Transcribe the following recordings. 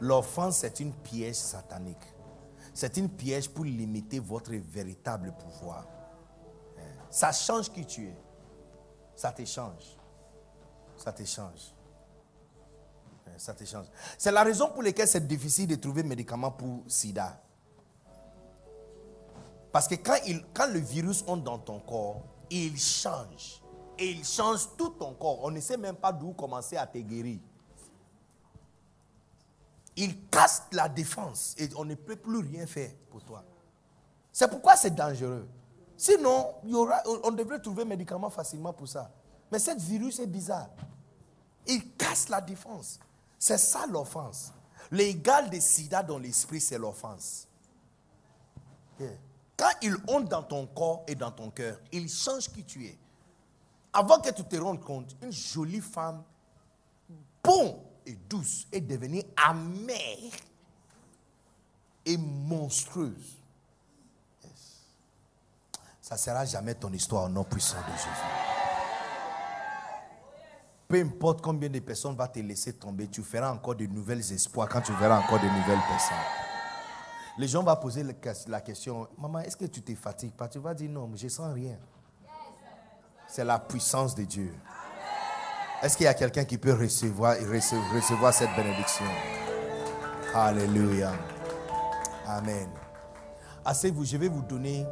L'offense, c'est une piège satanique. C'est une piège pour limiter votre véritable pouvoir. Hein? Ça change qui tu es. Ça t'échange. Ça t'échange. Hein, ça t'échange. C'est la raison pour laquelle c'est difficile de trouver médicaments pour sida. Parce que quand, quand le virus entre dans ton corps, il change. Et il change tout ton corps. On ne sait même pas d'où commencer à te guérir il casse la défense et on ne peut plus rien faire pour toi. C'est pourquoi c'est dangereux. Sinon, on devrait trouver médicaments facilement pour ça. Mais ce virus est bizarre. Il casse la défense. C'est ça l'offense. L'égal de sida dans l'esprit, c'est l'offense. Quand il honte dans ton corps et dans ton cœur, il change qui tu es. Avant que tu te rendes compte, une jolie femme, bon, douce est devenue amère et monstrueuse. Ça ne sera jamais ton histoire au nom puissant de Jésus. Peu importe combien de personnes vont te laisser tomber, tu feras encore de nouvelles espoirs quand tu verras encore de nouvelles personnes. Les gens vont poser la question, maman, est-ce que tu te fatigues pas? Tu vas dire non, mais je sens rien. C'est la puissance de Dieu. Est-ce qu'il y a quelqu'un qui peut recevoir, cette bénédiction? Alléluia. Amen. Asseyez-vous, je vais vous donner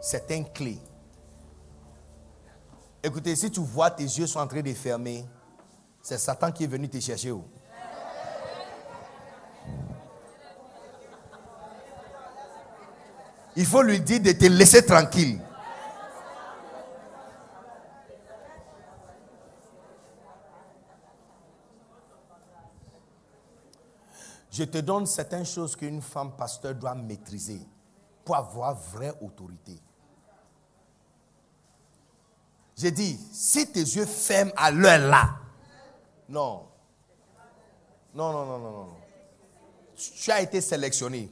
certaines clés. Écoutez, si tu vois tes yeux sont en train de fermer, c'est Satan qui est venu te chercher Il faut lui dire de te laisser tranquille. Je te donne certaines choses qu'une femme pasteur doit maîtriser pour avoir vraie autorité. J'ai dit, si tes yeux ferment à l'heure là, non. Non, non, non, non, non. Tu as été sélectionné.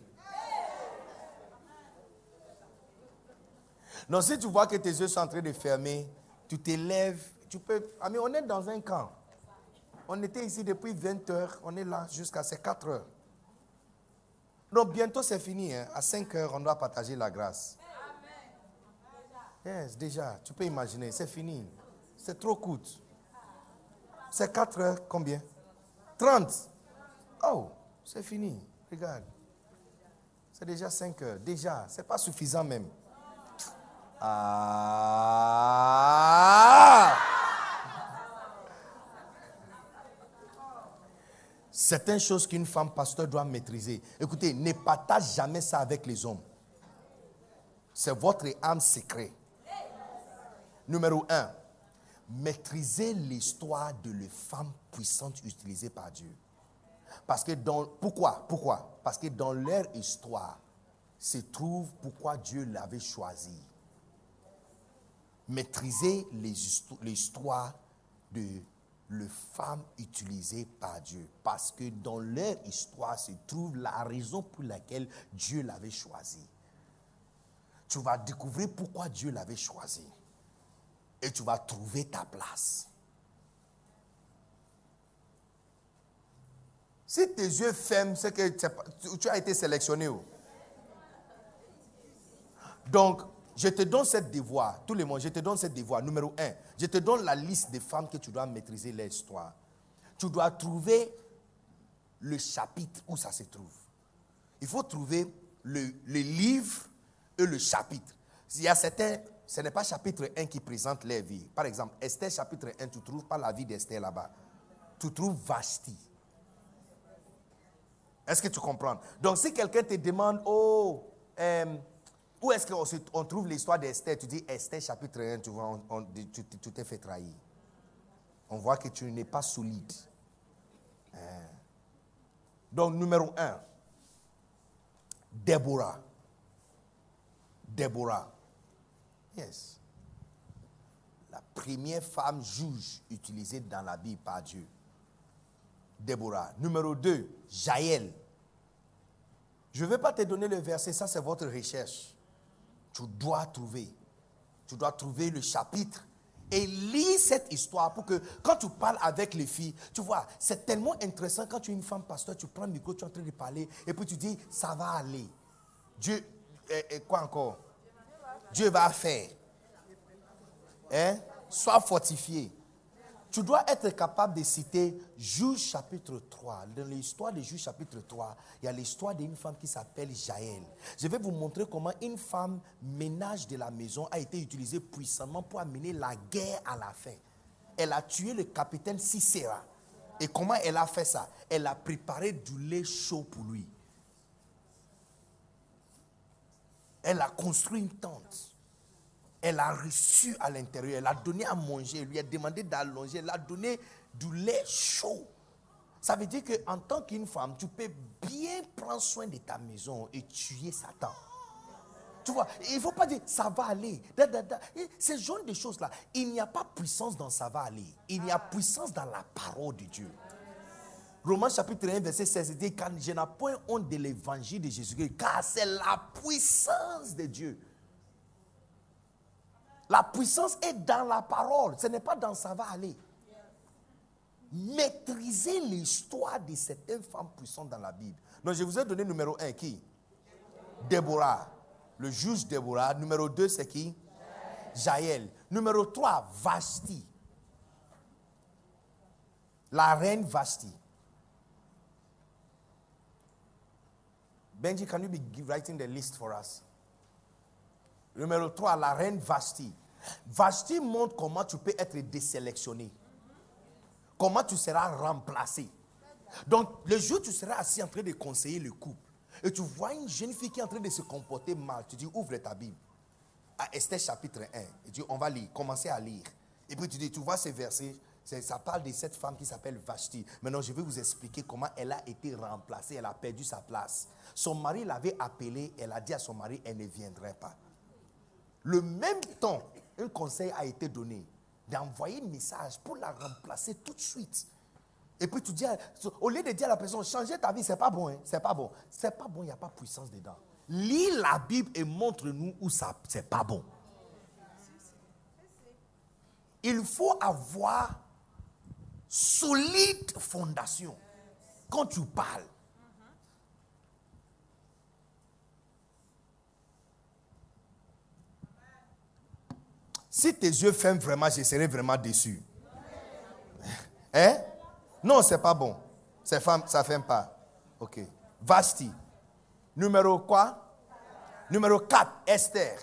Non, si tu vois que tes yeux sont en train de fermer, tu t'élèves, tu peux. Ah, mais on est dans un camp. On était ici depuis 20 heures, on est là jusqu'à ces 4 heures. Donc bientôt c'est fini. Hein. À 5 heures, on doit partager la grâce. Yes, déjà, tu peux imaginer, c'est fini. C'est trop court. C'est 4 heures, combien? 30. Oh, c'est fini. Regarde. C'est déjà 5 heures. Déjà, c'est pas suffisant même. Ah! Certaines choses qu'une femme pasteur doit maîtriser. Écoutez, ne partage jamais ça avec les hommes. C'est votre âme secret. Numéro un, maîtrisez l'histoire de les femmes puissantes utilisées par Dieu. Parce que dans, pourquoi? Pourquoi? Parce que dans leur histoire se trouve pourquoi Dieu l'avait choisi. Maîtrisez l'histoire de les femmes utilisées par Dieu. Parce que dans leur histoire se trouve la raison pour laquelle Dieu l'avait choisi. Tu vas découvrir pourquoi Dieu l'avait choisi. Et tu vas trouver ta place. Si tes yeux ferment, c'est que tu as été sélectionné. Donc, je te donne cette devoir, tout le monde, je te donne cette devoir. Numéro un, je te donne la liste des femmes que tu dois maîtriser l'histoire. Tu dois trouver le chapitre où ça se trouve. Il faut trouver le, livre et le chapitre. Il y a certains, ce n'est pas chapitre 1 qui présente les vies. Par exemple, Esther chapitre 1, tu ne trouves pas la vie d'Esther là-bas. Tu trouves Vashti. Est-ce que tu comprends? Donc si quelqu'un te demande, oh, euh, où est-ce qu'on trouve l'histoire d'Esther? Tu dis Esther chapitre 1, tu vois, tu t'es fait trahir. On voit que tu n'es pas solide. Hein. Donc, numéro un, Déborah. Déborah. Yes. La première femme juge utilisée dans la Bible par Dieu. Déborah. Numéro 2, Jaël. Je ne vais pas te donner le verset, ça c'est votre recherche. Tu dois trouver. Tu dois trouver le chapitre et lis cette histoire pour que quand tu parles avec les filles, tu vois, c'est tellement intéressant quand tu es une femme pasteur, tu prends le micro, tu es en train de parler et puis tu dis, ça va aller. Dieu, et, quoi encore? Dieu va faire. Hein? Sois fortifié. Tu dois être capable de citer Juge chapitre 3. Dans l'histoire de Juge chapitre 3, il y a l'histoire d'une femme qui s'appelle Jaël. Je vais vous montrer comment une femme ménage de la maison a été utilisée puissamment pour amener la guerre à la fin. Elle a tué le capitaine Sisera. Et comment elle a fait ça? Elle a préparé du lait chaud pour lui. Elle a construit une tente. Elle a reçu à l'intérieur. Elle a donné à manger. Elle lui a demandé d'allonger. Elle a donné du lait chaud. Ça veut dire qu'en tant qu'une femme, tu peux bien prendre soin de ta maison et tuer Satan. Tu vois, il ne faut pas dire ça va aller. Ces genre de choses-là, il n'y a pas puissance dans ça va aller. Il y a puissance dans la parole de Dieu. Romains chapitre 1, verset 16 dit Je n'ai point honte de l'évangile de Jésus-Christ, car c'est la puissance de Dieu. La puissance est dans la parole, ce n'est pas dans ça va aller. Maîtriser l'histoire de certaines femmes puissantes dans la Bible. Donc je vous ai donné numéro 1 qui? Déborah. Le juge Déborah. Numéro 2 c'est qui? Jaël. Numéro 3, Vasti. La reine Vasti. Benji, can you be writing the list for us? Numéro 3, la reine Vasti. Vasti montre comment tu peux être désélectionné. Comment tu seras remplacé. Donc, le jour où tu seras assis en train de conseiller le couple, et tu vois une jeune fille qui est en train de se comporter mal, tu dis, ouvre ta Bible. À Esther chapitre 1. Et tu dis, on va lire, commencer à lire. Et puis tu dis, tu vois ces versets, ça parle de cette femme qui s'appelle Vashti. Maintenant, je vais vous expliquer comment elle a été remplacée, elle a perdu sa place. Son mari l'avait appelée, elle a dit à son mari, elle ne viendrait pas. Le même temps, un conseil a été donné d'envoyer un message pour la remplacer tout de suite. Et puis tu dis, au lieu de dire à la personne, changer ta vie, c'est pas bon, hein, c'est pas bon. C'est pas bon, il n'y a pas puissance dedans. Lis la Bible et montre-nous où ça, c'est pas bon. Il faut avoir solide fondation quand tu parles. Si tes yeux ferment vraiment, je serai vraiment déçu. Hein? Non, c'est pas bon. Ça ne ferme pas. Ok. Vasti. Numéro quoi? Numéro 4, Esther.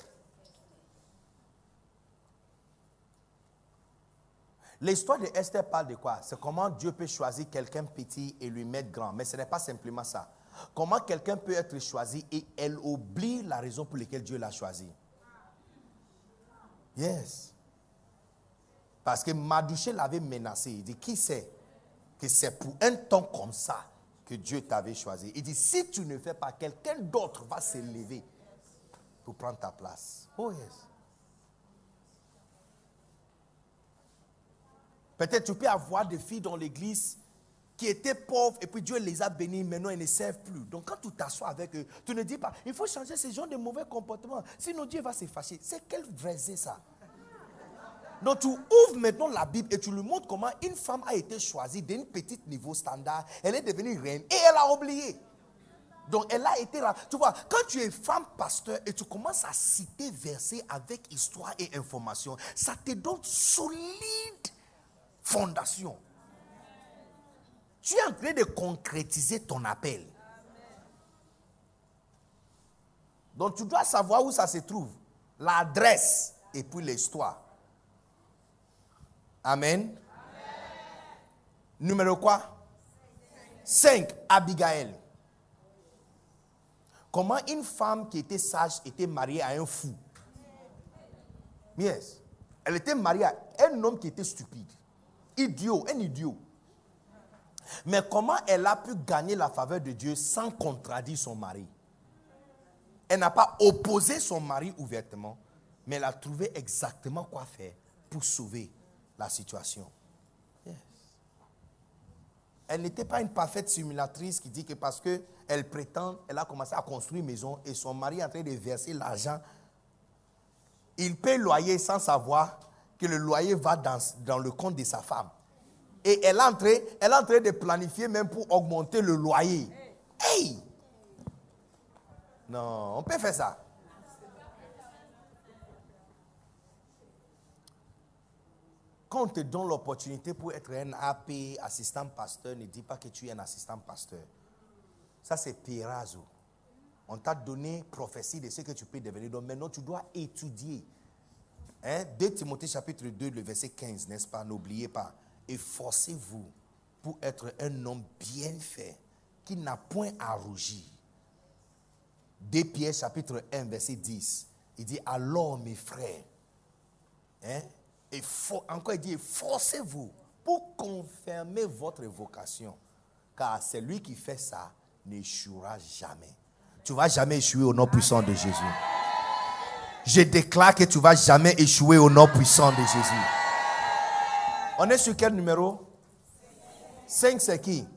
L'histoire de Esther parle de quoi? C'est comment Dieu peut choisir quelqu'un petit et lui mettre grand. Mais ce n'est pas simplement ça. Comment quelqu'un peut être choisi et elle oublie la raison pour laquelle Dieu l'a choisi. Yes. Parce que Madouché l'avait menacé. Il dit, qui sait que c'est pour un temps comme ça que Dieu t'avait choisi? Il dit, si tu ne fais pas, quelqu'un d'autre va s'élever pour prendre ta place. Oh yes. Peut-être tu peux avoir des filles dans l'église qui étaient pauvres et puis Dieu les a bénies, maintenant elles ne servent plus. Donc quand tu t'assois avec eux, tu ne dis pas, il faut changer ce genre de mauvais comportement, sinon Dieu va se fâcher. C'est quel vrai ça? Donc tu ouvres maintenant la Bible et tu lui montres comment une femme a été choisie d'un petit niveau standard, elle est devenue reine et elle a oublié. Donc elle a été là. Tu vois, quand tu es femme pasteur et tu commences à citer versets avec histoire et information, ça te donne solide fondation. Tu es en train de concrétiser ton appel. Donc tu dois savoir où ça se trouve. L'adresse et puis l'histoire. Amen. Numéro quoi? 5. Abigail. Comment une femme qui était sage était mariée à un fou? Yes. Elle était mariée à un homme qui était stupide. Idiot, un idiot. Mais comment elle a pu gagner la faveur de Dieu sans contradire son mari? Elle n'a pas opposé son mari ouvertement, mais elle a trouvé exactement quoi faire pour sauver la situation. Elle n'était pas une parfaite simulatrice qui dit que parce qu'elle prétend, elle a commencé à construire une maison et son mari est en train de verser l'argent. Il paie le loyer sans savoir que le loyer va dans, dans le compte de sa femme. Et elle est, en train, elle est en train de planifier même pour augmenter le loyer. Hey! Non, on peut faire ça. Quand on te donne l'opportunité pour être un AP, assistant pasteur, ne dis pas que tu es un assistant pasteur. Ça, c'est Pirazo. On t'a donné prophétie de ce que tu peux devenir. Donc maintenant, tu dois étudier. Hein? 2 Timothée chapitre 2, le verset 15, n'est-ce pas? N'oubliez pas. Efforcez-vous pour être un homme bien fait, qui n'a point à rougir. 2 Pierre chapitre 1, verset 10. Il dit, alors mes frères, hein? Et encore, il dit, forcez-vous pour confirmer votre vocation. Car celui qui fait ça n'échouera jamais. Tu ne vas jamais échouer au nom puissant de Jésus. Je déclare que tu ne vas jamais échouer au nom puissant de Jésus. On est sur quel numéro? 5 c'est qui?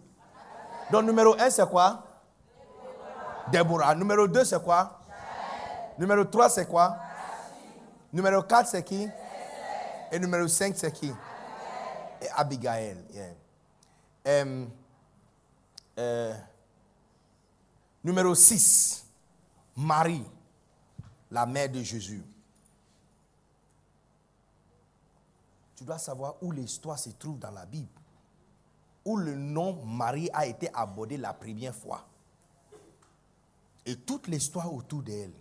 Donc numéro 1 c'est quoi? Déborah. Numéro 2 c'est quoi? Numéro 3 c'est quoi? Numéro 4 c'est qui? Et numéro 5, c'est qui? Et Abigail. Yeah. Euh, numéro 6, Marie, la mère de Jésus. Tu dois savoir où l'histoire se trouve dans la Bible. Où le nom Marie a été abordé la première fois. Et toute l'histoire autour d'elle.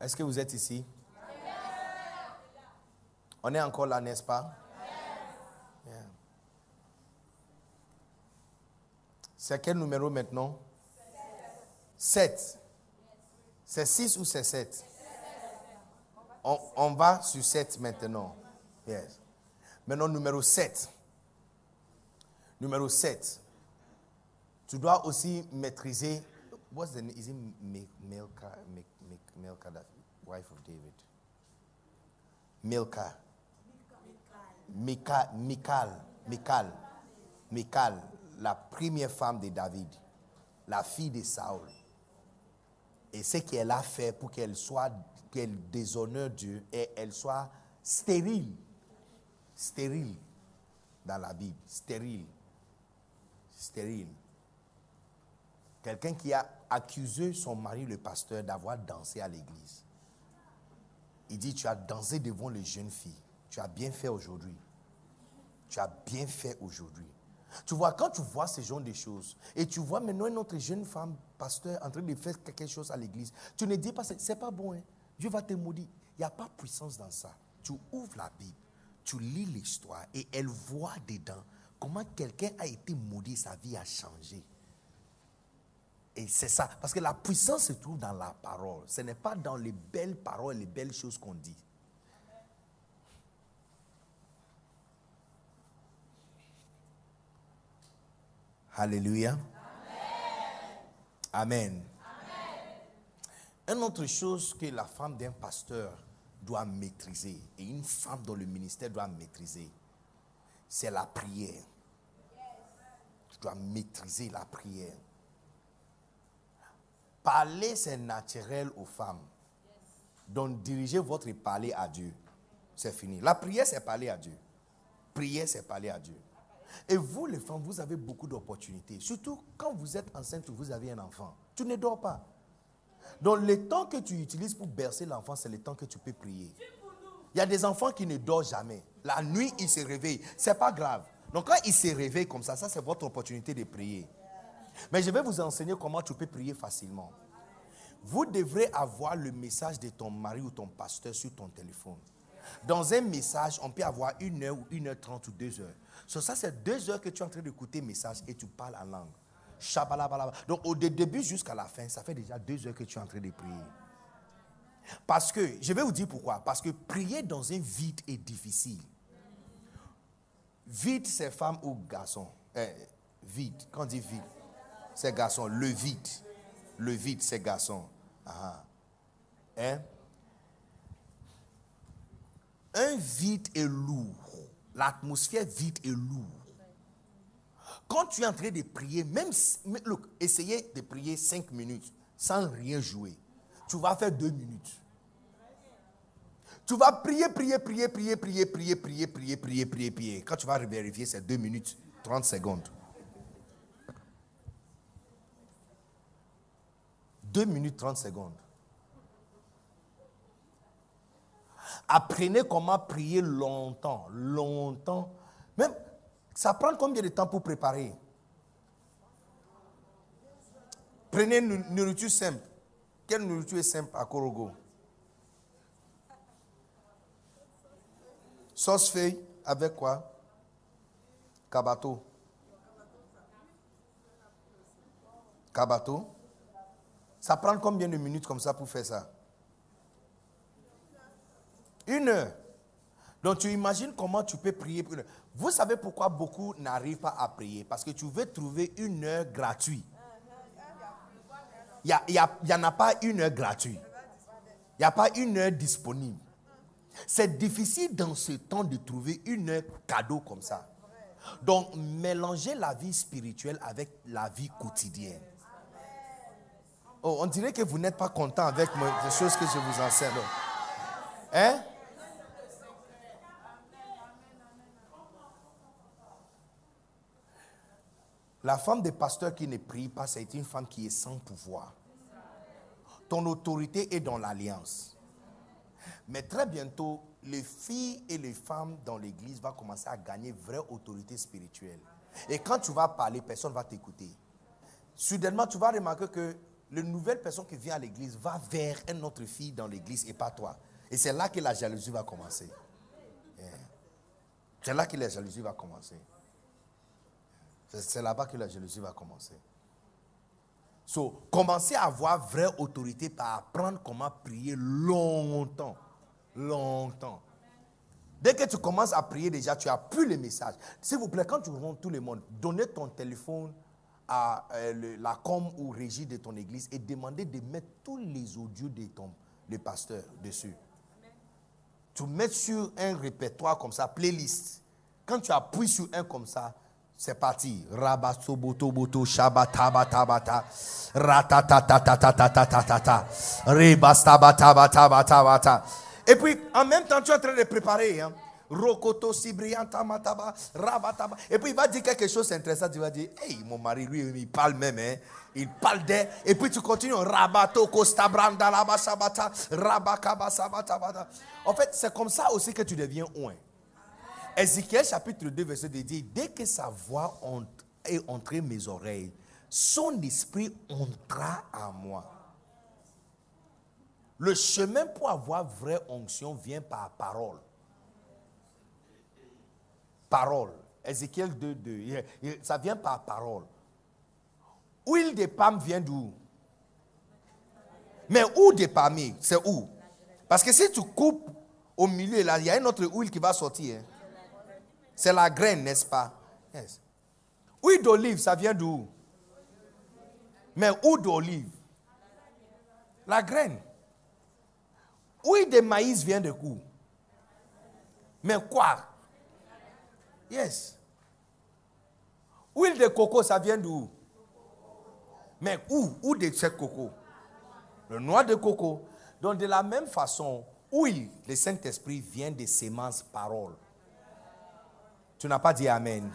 Est-ce que vous êtes ici? On est encore là, n'est-ce pas? C'est quel numéro maintenant? 7. C'est 6 ou c'est 7? On, on, va sur 7 maintenant. Yes. Maintenant, numéro 7. Numéro 7. Tu dois aussi maîtriser. What's the name? Is it Milka? Milka, the wife of David? Milka. Mikal, Mikal, Mikal, Mikal, la première femme de David, la fille de Saul. Et ce qu'elle a fait pour qu'elle soit, qu'elle déshonore Dieu et elle soit stérile. Stérile dans la Bible. Stérile. Stérile. Quelqu'un qui a accusé son mari, le pasteur, d'avoir dansé à l'église. Il dit, tu as dansé devant les jeunes filles. Tu as bien fait aujourd'hui. Tu as bien fait aujourd'hui. Tu vois, quand tu vois ce genre de choses, et tu vois maintenant une autre jeune femme, pasteur, en train de faire quelque chose à l'église, tu ne dis pas, c'est pas bon, hein. Dieu va te maudire. Il n'y a pas puissance dans ça. Tu ouvres la Bible, tu lis l'histoire, et elle voit dedans comment quelqu'un a été maudit, sa vie a changé. Et c'est ça. Parce que la puissance se trouve dans la parole. Ce n'est pas dans les belles paroles, les belles choses qu'on dit. Alléluia. Amen. Une autre chose que la femme d'un pasteur doit maîtriser, et une femme dans le ministère doit maîtriser, c'est la prière. Tu dois maîtriser la prière. Parler, c'est naturel aux femmes. Donc, dirigez votre parler à Dieu. C'est fini. La prière, c'est parler à Dieu. Prier, c'est parler à Dieu. Et vous, les femmes, vous avez beaucoup d'opportunités. Surtout quand vous êtes enceinte ou vous avez un enfant. Tu ne dors pas. Donc, le temps que tu utilises pour bercer l'enfant, c'est le temps que tu peux prier. Il y a des enfants qui ne dorment jamais. La nuit, ils se réveillent. Ce n'est pas grave. Donc, quand ils se réveillent comme ça, ça, c'est votre opportunité de prier. Mais je vais vous enseigner comment tu peux prier facilement. Vous devrez avoir le message de ton mari ou ton pasteur sur ton téléphone. Dans un message, on peut avoir une heure ou une heure trente ou deux heures. Ça, c'est deux heures que tu es en train d'écouter message et tu parles en langue. Donc, au début jusqu'à la fin, ça fait déjà deux heures que tu es en train de prier. Parce que, je vais vous dire pourquoi. Parce que prier dans un vide est difficile. Vide, c'est femme ou garçon. Eh, vide, quand on dit vide, c'est garçon. Le vide. Le vide, c'est garçon. Ah. Hein? Un vide est lourd. L'atmosphère vide est lourd. Quand tu es en train de prier, même, look, essayez de prier cinq minutes sans rien jouer. Tu vas faire deux minutes. Tu vas prier, prier, prier, prier, prier, prier, prier, prier, prier, prier, prier. Quand tu vas vérifier, c'est deux minutes, 30 secondes. Deux minutes, 30 secondes. Apprenez comment prier longtemps, longtemps. Même, ça prend combien de temps pour préparer? Prenez une nourriture simple. Quelle nourriture est simple à Korogo? Sauce feuille avec quoi? Kabato. Kabato. Ça prend combien de minutes comme ça pour faire ça? Une heure. Donc tu imagines comment tu peux prier pour une heure. Vous savez pourquoi beaucoup n'arrivent pas à prier? Parce que tu veux trouver une heure gratuite. Il n'y en a pas une heure gratuite. Il n'y a pas une heure disponible. C'est difficile dans ce temps de trouver une heure cadeau comme ça. Donc, mélanger la vie spirituelle avec la vie quotidienne. Oh, on dirait que vous n'êtes pas content avec les choses que je vous enseigne. Hein? La femme des pasteurs qui ne prie pas, c'est une femme qui est sans pouvoir. Ton autorité est dans l'alliance. Mais très bientôt, les filles et les femmes dans l'église vont commencer à gagner vraie autorité spirituelle. Et quand tu vas parler, personne ne va t'écouter. Soudainement, tu vas remarquer que la nouvelle personne qui vient à l'église va vers une autre fille dans l'église et pas toi. Et c'est là que la jalousie va commencer. C'est là que la jalousie va commencer. C'est là-bas que la jalousie va commencer. So, commencer à avoir vraie autorité par apprendre comment prier longtemps. Longtemps. Dès que tu commences à prier déjà, tu as plus les messages. S'il vous plaît, quand tu rencontres tout le monde, donnez ton téléphone à euh, la com ou régie de ton église et demandez de mettre tous les audios de ton le pasteur dessus. Tu mets sur un répertoire comme ça, playlist. Quand tu appuies sur un comme ça, c'est parti. Rabasobotoboto shabatabata Ratatatatatatatata. Rebastabatabata. Et puis, en même temps, tu es en train de préparer. Hein. Rokoto, Sibrianta, Mataba, Rabataba. Et puis il va dire quelque chose d'intéressant. Tu vas dire, hey, mon mari, lui, il parle même. Hein. Il parle d'elle. Et puis tu continues. Rabato, Costabranda, Labasabata, Rabakabasabata. En fait, c'est comme ça aussi que tu deviens oint. Ézéchiel chapitre 2, verset 2 dit, dès que sa voix est entrée mes oreilles, son esprit entra à moi. Le chemin pour avoir vraie onction vient par parole. Parole. Ézéchiel 2, 2. Ça vient par parole. Huile de palme vient d'où? Mais où de palme C'est où? Parce que si tu coupes au milieu, là, il y a une autre huile qui va sortir. Hein. C'est la graine, n'est-ce pas? Yes. Huile d'olive, ça vient d'où? Mais où d'olive? La graine. Huile de maïs vient de où? Mais quoi? Yes. Huile de coco, ça vient d'où? Mais où? Où de ce coco? Le noix de coco. Donc de la même façon, huile, le Saint-Esprit vient des semences paroles. Tu n'as pas dit Amen.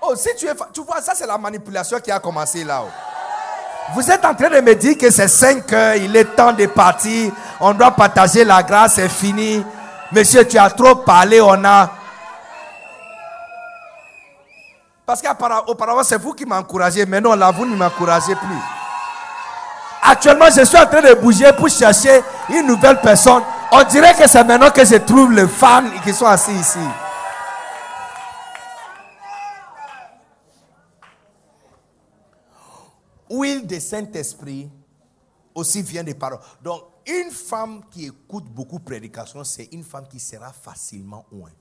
Oh, si tu es. Tu vois, ça, c'est la manipulation qui a commencé là. Vous êtes en train de me dire que c'est 5 heures, il est temps de partir, on doit partager la grâce, c'est fini. Monsieur, tu as trop parlé, on a. Parce qu'auparavant, c'est vous qui m'encouragez, mais non, là, vous ne m'encouragez plus. Actuellement, je suis en train de bouger pour chercher une nouvelle personne. On dirait que c'est maintenant que je trouve les fans qui sont assis ici. L'huile de Saint-Esprit aussi vient des paroles. Donc, une femme qui écoute beaucoup de prédications, c'est une femme qui sera facilement oint.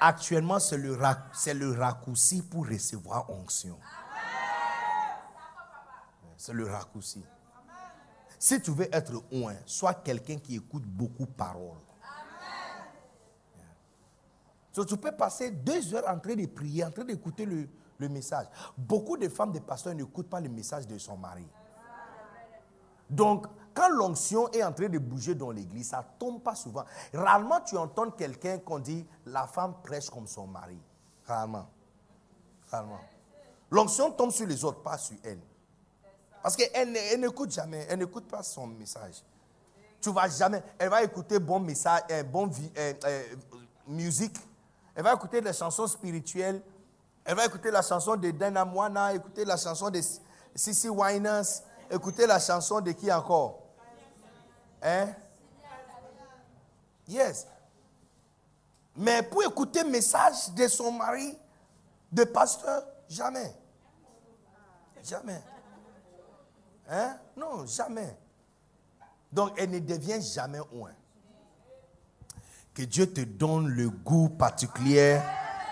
Actuellement, c'est le, le raccourci pour recevoir onction. C'est le raccourci. Si tu veux être oint, sois quelqu'un qui écoute beaucoup de paroles. tu peux passer deux heures en train de prier, en train d'écouter le, le message. Beaucoup de femmes de pasteurs n'écoutent pas le message de son mari. Donc, quand l'onction est en train de bouger dans l'église, ça tombe pas souvent. Rarement tu entends quelqu'un qu'on dit la femme prêche comme son mari. Rarement. Rarement. L'onction tombe sur les autres, pas sur elle. Parce qu'elle n'écoute jamais, elle n'écoute pas son message. Tu vas jamais, elle va écouter bon message, euh, bon euh, euh, musique, elle va écouter des chansons spirituelles, elle va écouter la chanson de Dana Moana, écouter la chanson de Sissy Winers, écouter la chanson de qui encore? Hein? Yes. Mais pour écouter le message de son mari, de pasteur, jamais. Jamais. Hein? Non, jamais. Donc, elle ne devient jamais loin. Que Dieu te donne le goût particulier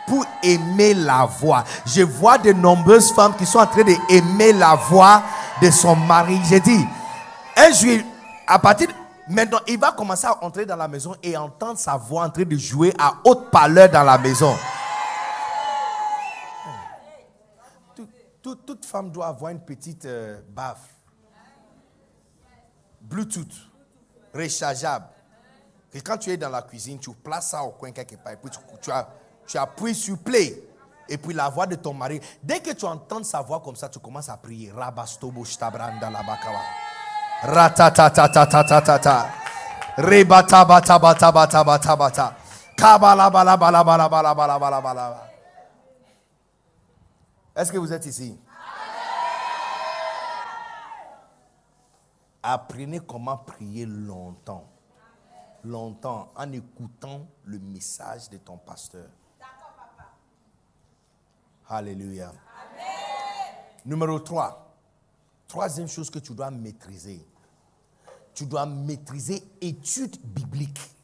pour aimer la voix. Je vois de nombreuses femmes qui sont en train d'aimer la voix de son mari. J'ai dit, un jour, à partir de maintenant, il va commencer à entrer dans la maison et entendre sa voix en train de jouer à haute parleur dans la maison. toute femme doit avoir une petite euh, baffe. Bluetooth, rechargeable. Et quand tu es dans la cuisine, tu places ça au coin quelque part. Et puis tu, as, tu appuies sur play. Et puis la voix de ton mari. Dès que tu entends sa voix comme ça, tu commences à prier. Rabastobo. Est-ce que vous êtes ici? Apprenez comment prier longtemps. Longtemps en écoutant le message de ton pasteur. Alléluia. Numéro 3. Troisième chose que tu dois maîtriser. Tu dois maîtriser études bibliques.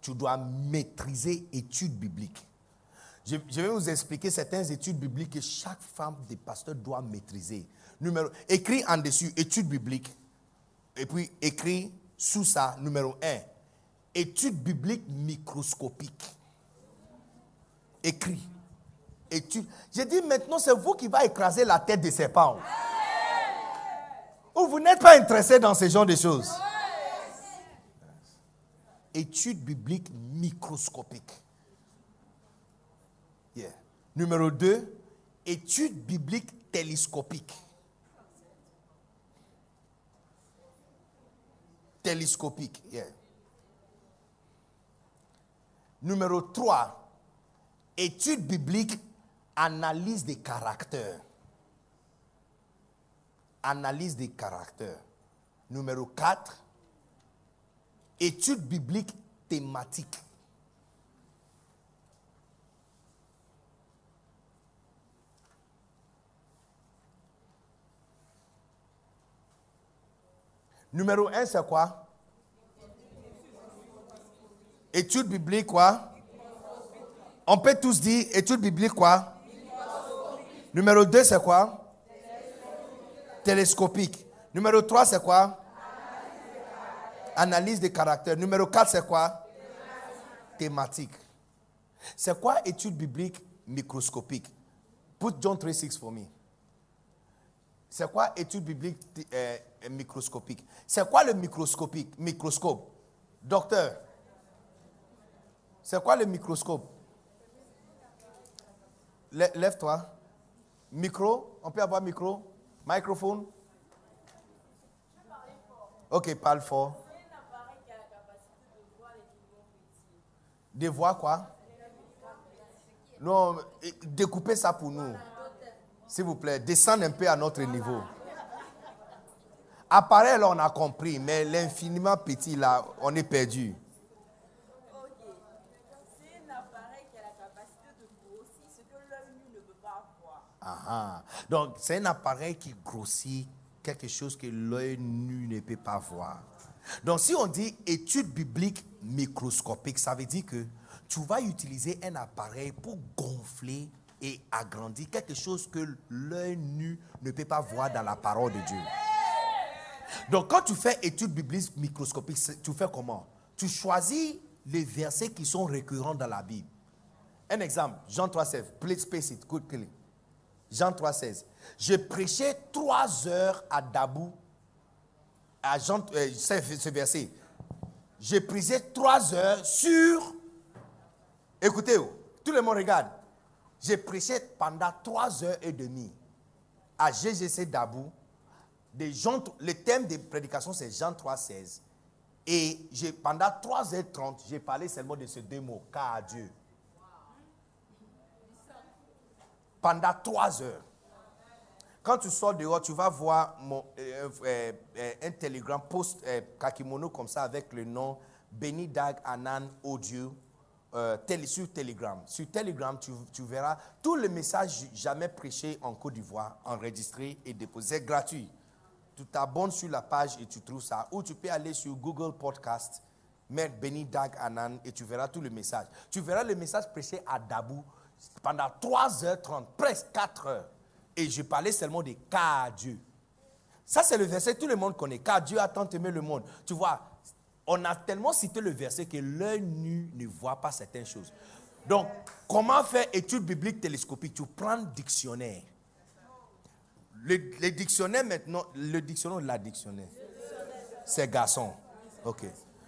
Tu dois maîtriser études bibliques. Je, vais vous expliquer certaines études bibliques que chaque femme des pasteurs doit maîtriser. Numéro, écrit en dessus études bibliques. Et puis écrit sous ça, numéro 1, études bibliques microscopiques. Écrit. Étude. J'ai dit maintenant, c'est vous qui va écraser la tête des serpents. Ou vous n'êtes pas intéressé dans ce genre de choses. Étude biblique microscopique. Numéro 2, étude biblique télescopique. Télescopique. Numéro 3, étude biblique analyse des caractères. Analyse des caractères. Numéro 4, étude biblique thématique. Numéro 1, c'est quoi? Étude biblique quoi? On peut tous dire étude biblique quoi? Numéro 2, c'est quoi? Télescopique. Numéro 3, c'est quoi? Analyse des caractères. Numéro 4, c'est quoi? Thématique. C'est quoi étude biblique microscopique? Put John 3.6 for me. C'est quoi étude biblique euh, microscopique? C'est quoi le microscopique? Microscope. Docteur. C'est quoi le microscope? Lève-toi. Micro, on peut avoir micro? Microphone? Ok, parle fort. De voir quoi? Non, découpez ça pour nous. S'il vous plaît, descendre un peu à notre niveau. Appareil, on a compris, mais l'infiniment petit, là, on est perdu. Ah. Donc, c'est un appareil qui grossit quelque chose que l'œil nu ne peut pas voir. Donc, si on dit étude biblique microscopique, ça veut dire que tu vas utiliser un appareil pour gonfler et agrandir quelque chose que l'œil nu ne peut pas voir dans la parole de Dieu. Donc, quand tu fais étude biblique microscopique, tu fais comment? Tu choisis les versets qui sont récurrents dans la Bible. Un exemple, Jean 3,16. Please space it quickly. Jean 3,16. Je prêchais trois heures à Dabou, à Jean, euh, ce verset. Je prêchais trois heures sur. Écoutez, tout le monde regarde. J'ai prêché pendant trois heures et demie à GGC Dabou. Des gens, le thème des prédications, c'est Jean 3,16. Et pendant 3h30, j'ai parlé seulement de ces deux mots, car Dieu. Pendant 3 heures. Quand tu sors dehors, tu vas voir euh, euh, euh, un télégramme post Kakimono comme ça avec le nom Benny Dag Anan Audio sur Telegram. Sur Telegram, tu, verras tous les messages jamais prêchés en Côte d'Ivoire, enregistrés et déposés gratuits tu t'abonnes sur la page et tu trouves ça. Ou tu peux aller sur Google Podcast, mettre Benny Dag Anan et tu verras tout le message. Tu verras le message prêché à Dabou pendant 3h30, presque 4 h Et je parlais seulement de car Dieu. Ça, c'est le verset que tout le monde connaît. Car Dieu a tant aimé le monde. Tu vois, on a tellement cité le verset que l'œil nu ne voit pas certaines choses. Donc, comment faire étude biblique télescopique? Tu prends dictionnaire. Le, dictionnaire maintenant, le dictionnaire la dictionnaire? C'est garçon. Ok.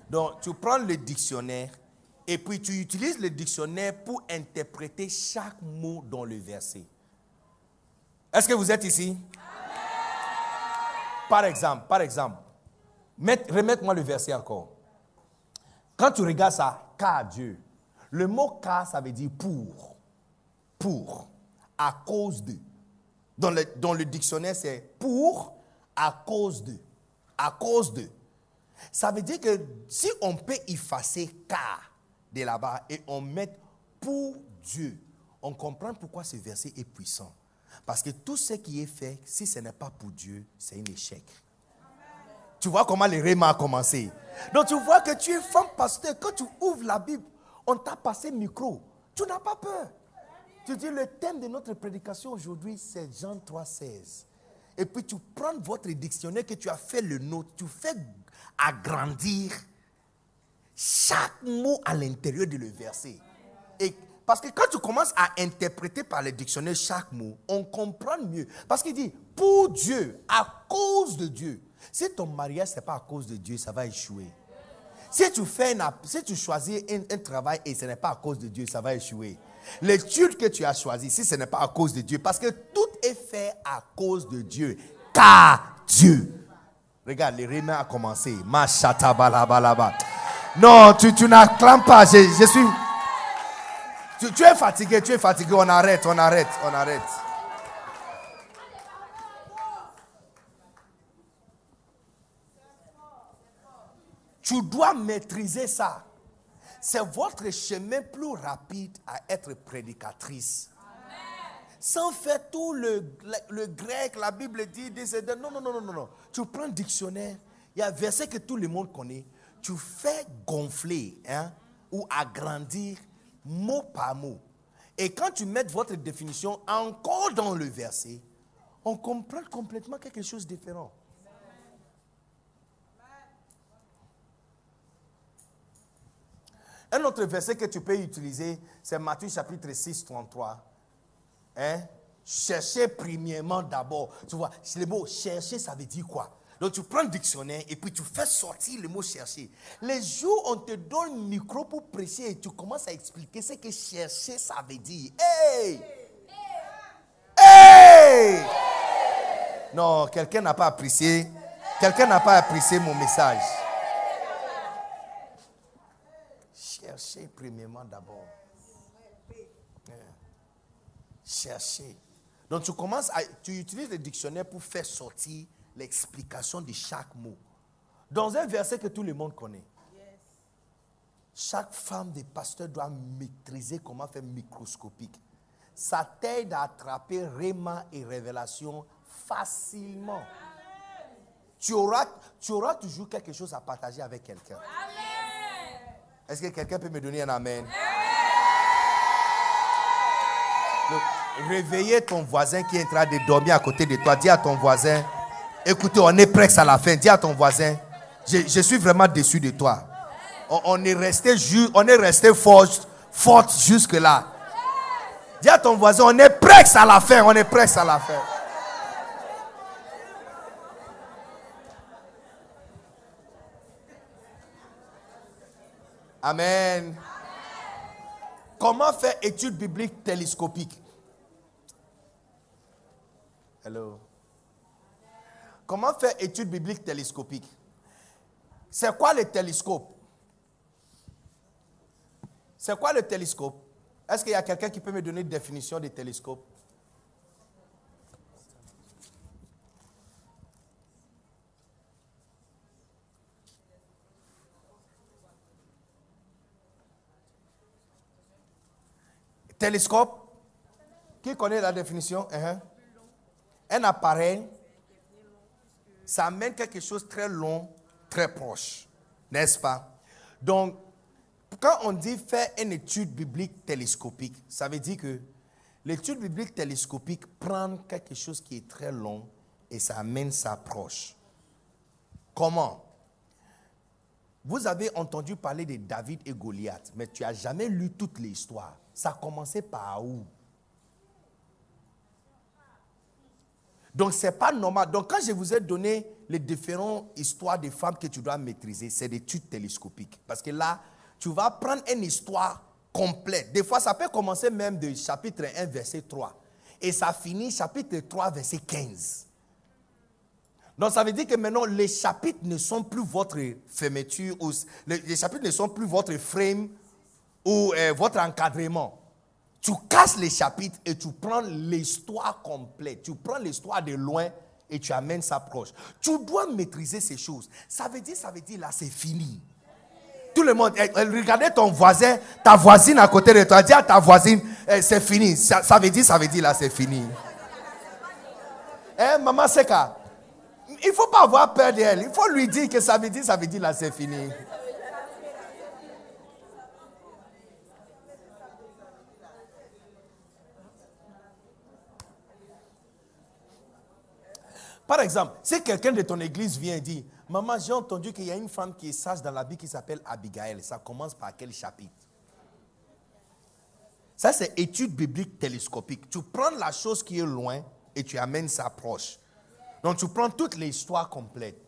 Donc, tu prends le dictionnaire et puis tu utilises le dictionnaire pour interpréter chaque mot dans le verset. Est-ce que vous êtes ici? Par exemple, par exemple, remettez-moi le verset encore. Quand tu regardes ça, car Dieu, le mot car, ça veut dire pour. Pour. À cause de. Dans le, dans le dictionnaire, c'est pour, à cause de. À cause de. Ça veut dire que si on peut effacer car de là-bas et on met pour Dieu, on comprend pourquoi ce verset est puissant. Parce que tout ce qui est fait, si ce n'est pas pour Dieu, c'est un échec. Tu vois comment le réma a commencé. Donc tu vois que tu es femme pasteur. Quand tu ouvres la Bible, on t'a passé micro. Tu n'as pas peur. Tu dis, le thème de notre prédication aujourd'hui, c'est Jean 3,16. Et puis tu prends votre dictionnaire que tu as fait le nôtre, tu fais agrandir chaque mot à l'intérieur de le verset. Et parce que quand tu commences à interpréter par le dictionnaire chaque mot, on comprend mieux. Parce qu'il dit, pour Dieu, à cause de Dieu. Si ton mariage, ce n'est pas à cause de Dieu, ça va échouer. Si tu, fais si tu choisis un travail et ce n'est pas à cause de Dieu, ça va échouer. L'étude que tu as choisie, si ce n'est pas à cause de Dieu, parce que tout est fait à cause de Dieu, car Dieu. Regarde, les a commencé. Non, tu, tu n'acclames pas. Je, suis. Tu, tu es fatigué, tu es fatigué. On arrête, on arrête, on arrête. Tu dois maîtriser ça c'est votre chemin plus rapide à être prédicatrice. Sans faire tout le, grec, la Bible dit, non, non, non, non, non. Tu prends un dictionnaire, il y a un verset que tout le monde connaît, tu fais gonfler hein, ou agrandir mot par mot. Et quand tu mets votre définition encore dans le verset, on comprend complètement quelque chose de différent. Un autre verset que tu peux utiliser, c'est Matthieu chapitre 6, 33. Hein? Cherchez premièrement d'abord. Tu vois, le mot chercher, ça veut dire quoi? Donc tu prends le dictionnaire et puis tu fais sortir le mot chercher. Les jours on te donne un micro pour prêcher et tu commences à expliquer ce que chercher, ça veut dire. Hey! Hey! Non, quelqu'un n'a pas apprécié. Quelqu'un n'a pas apprécié mon message. Cherchez premièrement d'abord. Cherchez. Donc tu commences à, tu utilises le dictionnaire pour faire sortir l'explication de chaque mot. Dans un verset que tout le monde connaît. Chaque femme de pasteur doit maîtriser comment faire microscopique. ça t'aide à attraper Réma et révélation facilement. Tu auras, tu auras toujours quelque chose à partager avec quelqu'un. Est-ce que quelqu'un peut me donner un amen? réveillez ton voisin qui est en train de dormir à côté de toi. Dis à ton voisin, écoutez, on est presque à la fin. Dis à ton voisin, je, suis vraiment déçu de toi. On, est resté, on est resté fort, forte jusque-là. Dis à ton voisin, on est presque à la fin. On est presque à la fin. Amen. Comment faire étude biblique télescopique? Hello. Comment faire étude biblique télescopique? C'est quoi le télescope? C'est quoi le télescope? Est-ce qu'il y a quelqu'un qui peut me donner une définition de télescope Télescope? Qui connaît la définition? Uh-huh. Un appareil, ça amène quelque chose très long, très proche. N'est-ce pas? Donc, quand on dit faire une étude biblique télescopique, ça veut dire que l'étude biblique télescopique prend quelque chose qui est très long et ça amène ça proche. Comment? Vous avez entendu parler de David et Goliath, mais tu n'as jamais lu toute l'histoire. Ça a commencé par où? Donc, ce n'est pas normal. Donc, quand je vous ai donné les différentes histoires de femmes que tu dois maîtriser, c'est des études télescopiques. Parce que là, tu vas prendre une histoire complète. Des fois, ça peut commencer même de chapitre 1, verset 3. Et ça finit chapitre 3, verset 15. Donc, ça veut dire que maintenant, les chapitres ne sont plus votre fermeture, ou les chapitres ne sont plus votre frame ou euh, votre encadrement. Tu casses les chapitres et tu prends l'histoire complète. Tu prends l'histoire de loin et tu amènes ça proche. Tu dois maîtriser ces choses. Ça veut dire, ça veut dire, là, c'est fini. Tout le monde, eh, eh, regardez ton voisin, ta voisine à côté de toi. Dis à ta voisine, eh, c'est fini. Ça, veut dire, ça veut dire, là, c'est fini. Maman Seka, il ne faut pas avoir peur d'elle. Il faut lui dire que ça veut dire, ça veut dire, là, c'est fini. Par exemple, si quelqu'un de ton église vient et dit, maman, j'ai entendu qu'il y a une femme qui est sage dans la Bible qui s'appelle Abigail. Ça commence par quel chapitre? Ça, c'est étude biblique télescopique. Tu prends la chose qui est loin et tu amènes ça proche. Donc, tu prends toute l'histoire complète.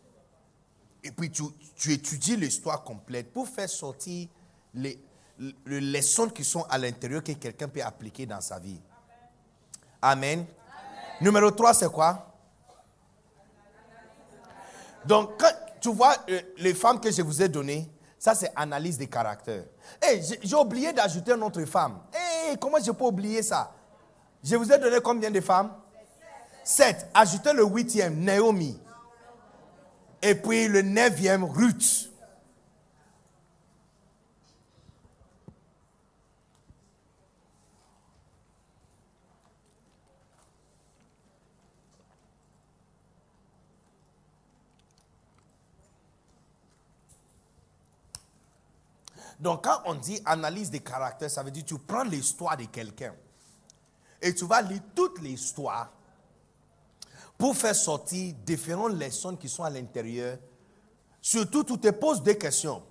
Et puis, tu, étudies l'histoire complète pour faire sortir les, les leçons qui sont à l'intérieur que quelqu'un peut appliquer dans sa vie. Amen. Amen. Numéro 3, c'est quoi? Donc, tu vois euh, les femmes que je vous ai données, ça c'est analyse des caractères. Hey, j'ai oublié d'ajouter une autre femme. Hey, comment je peux oublier ça? Je vous ai donné combien de femmes? Sept. Ajoutez le huitième, Naomi. Et puis le neuvième, Ruth. Donc, quand on dit analyse des caractères, ça veut dire tu prends l'histoire de quelqu'un et tu vas lire toute l'histoire pour faire sortir différentes leçons qui sont à l'intérieur. Surtout, tu te poses des questions.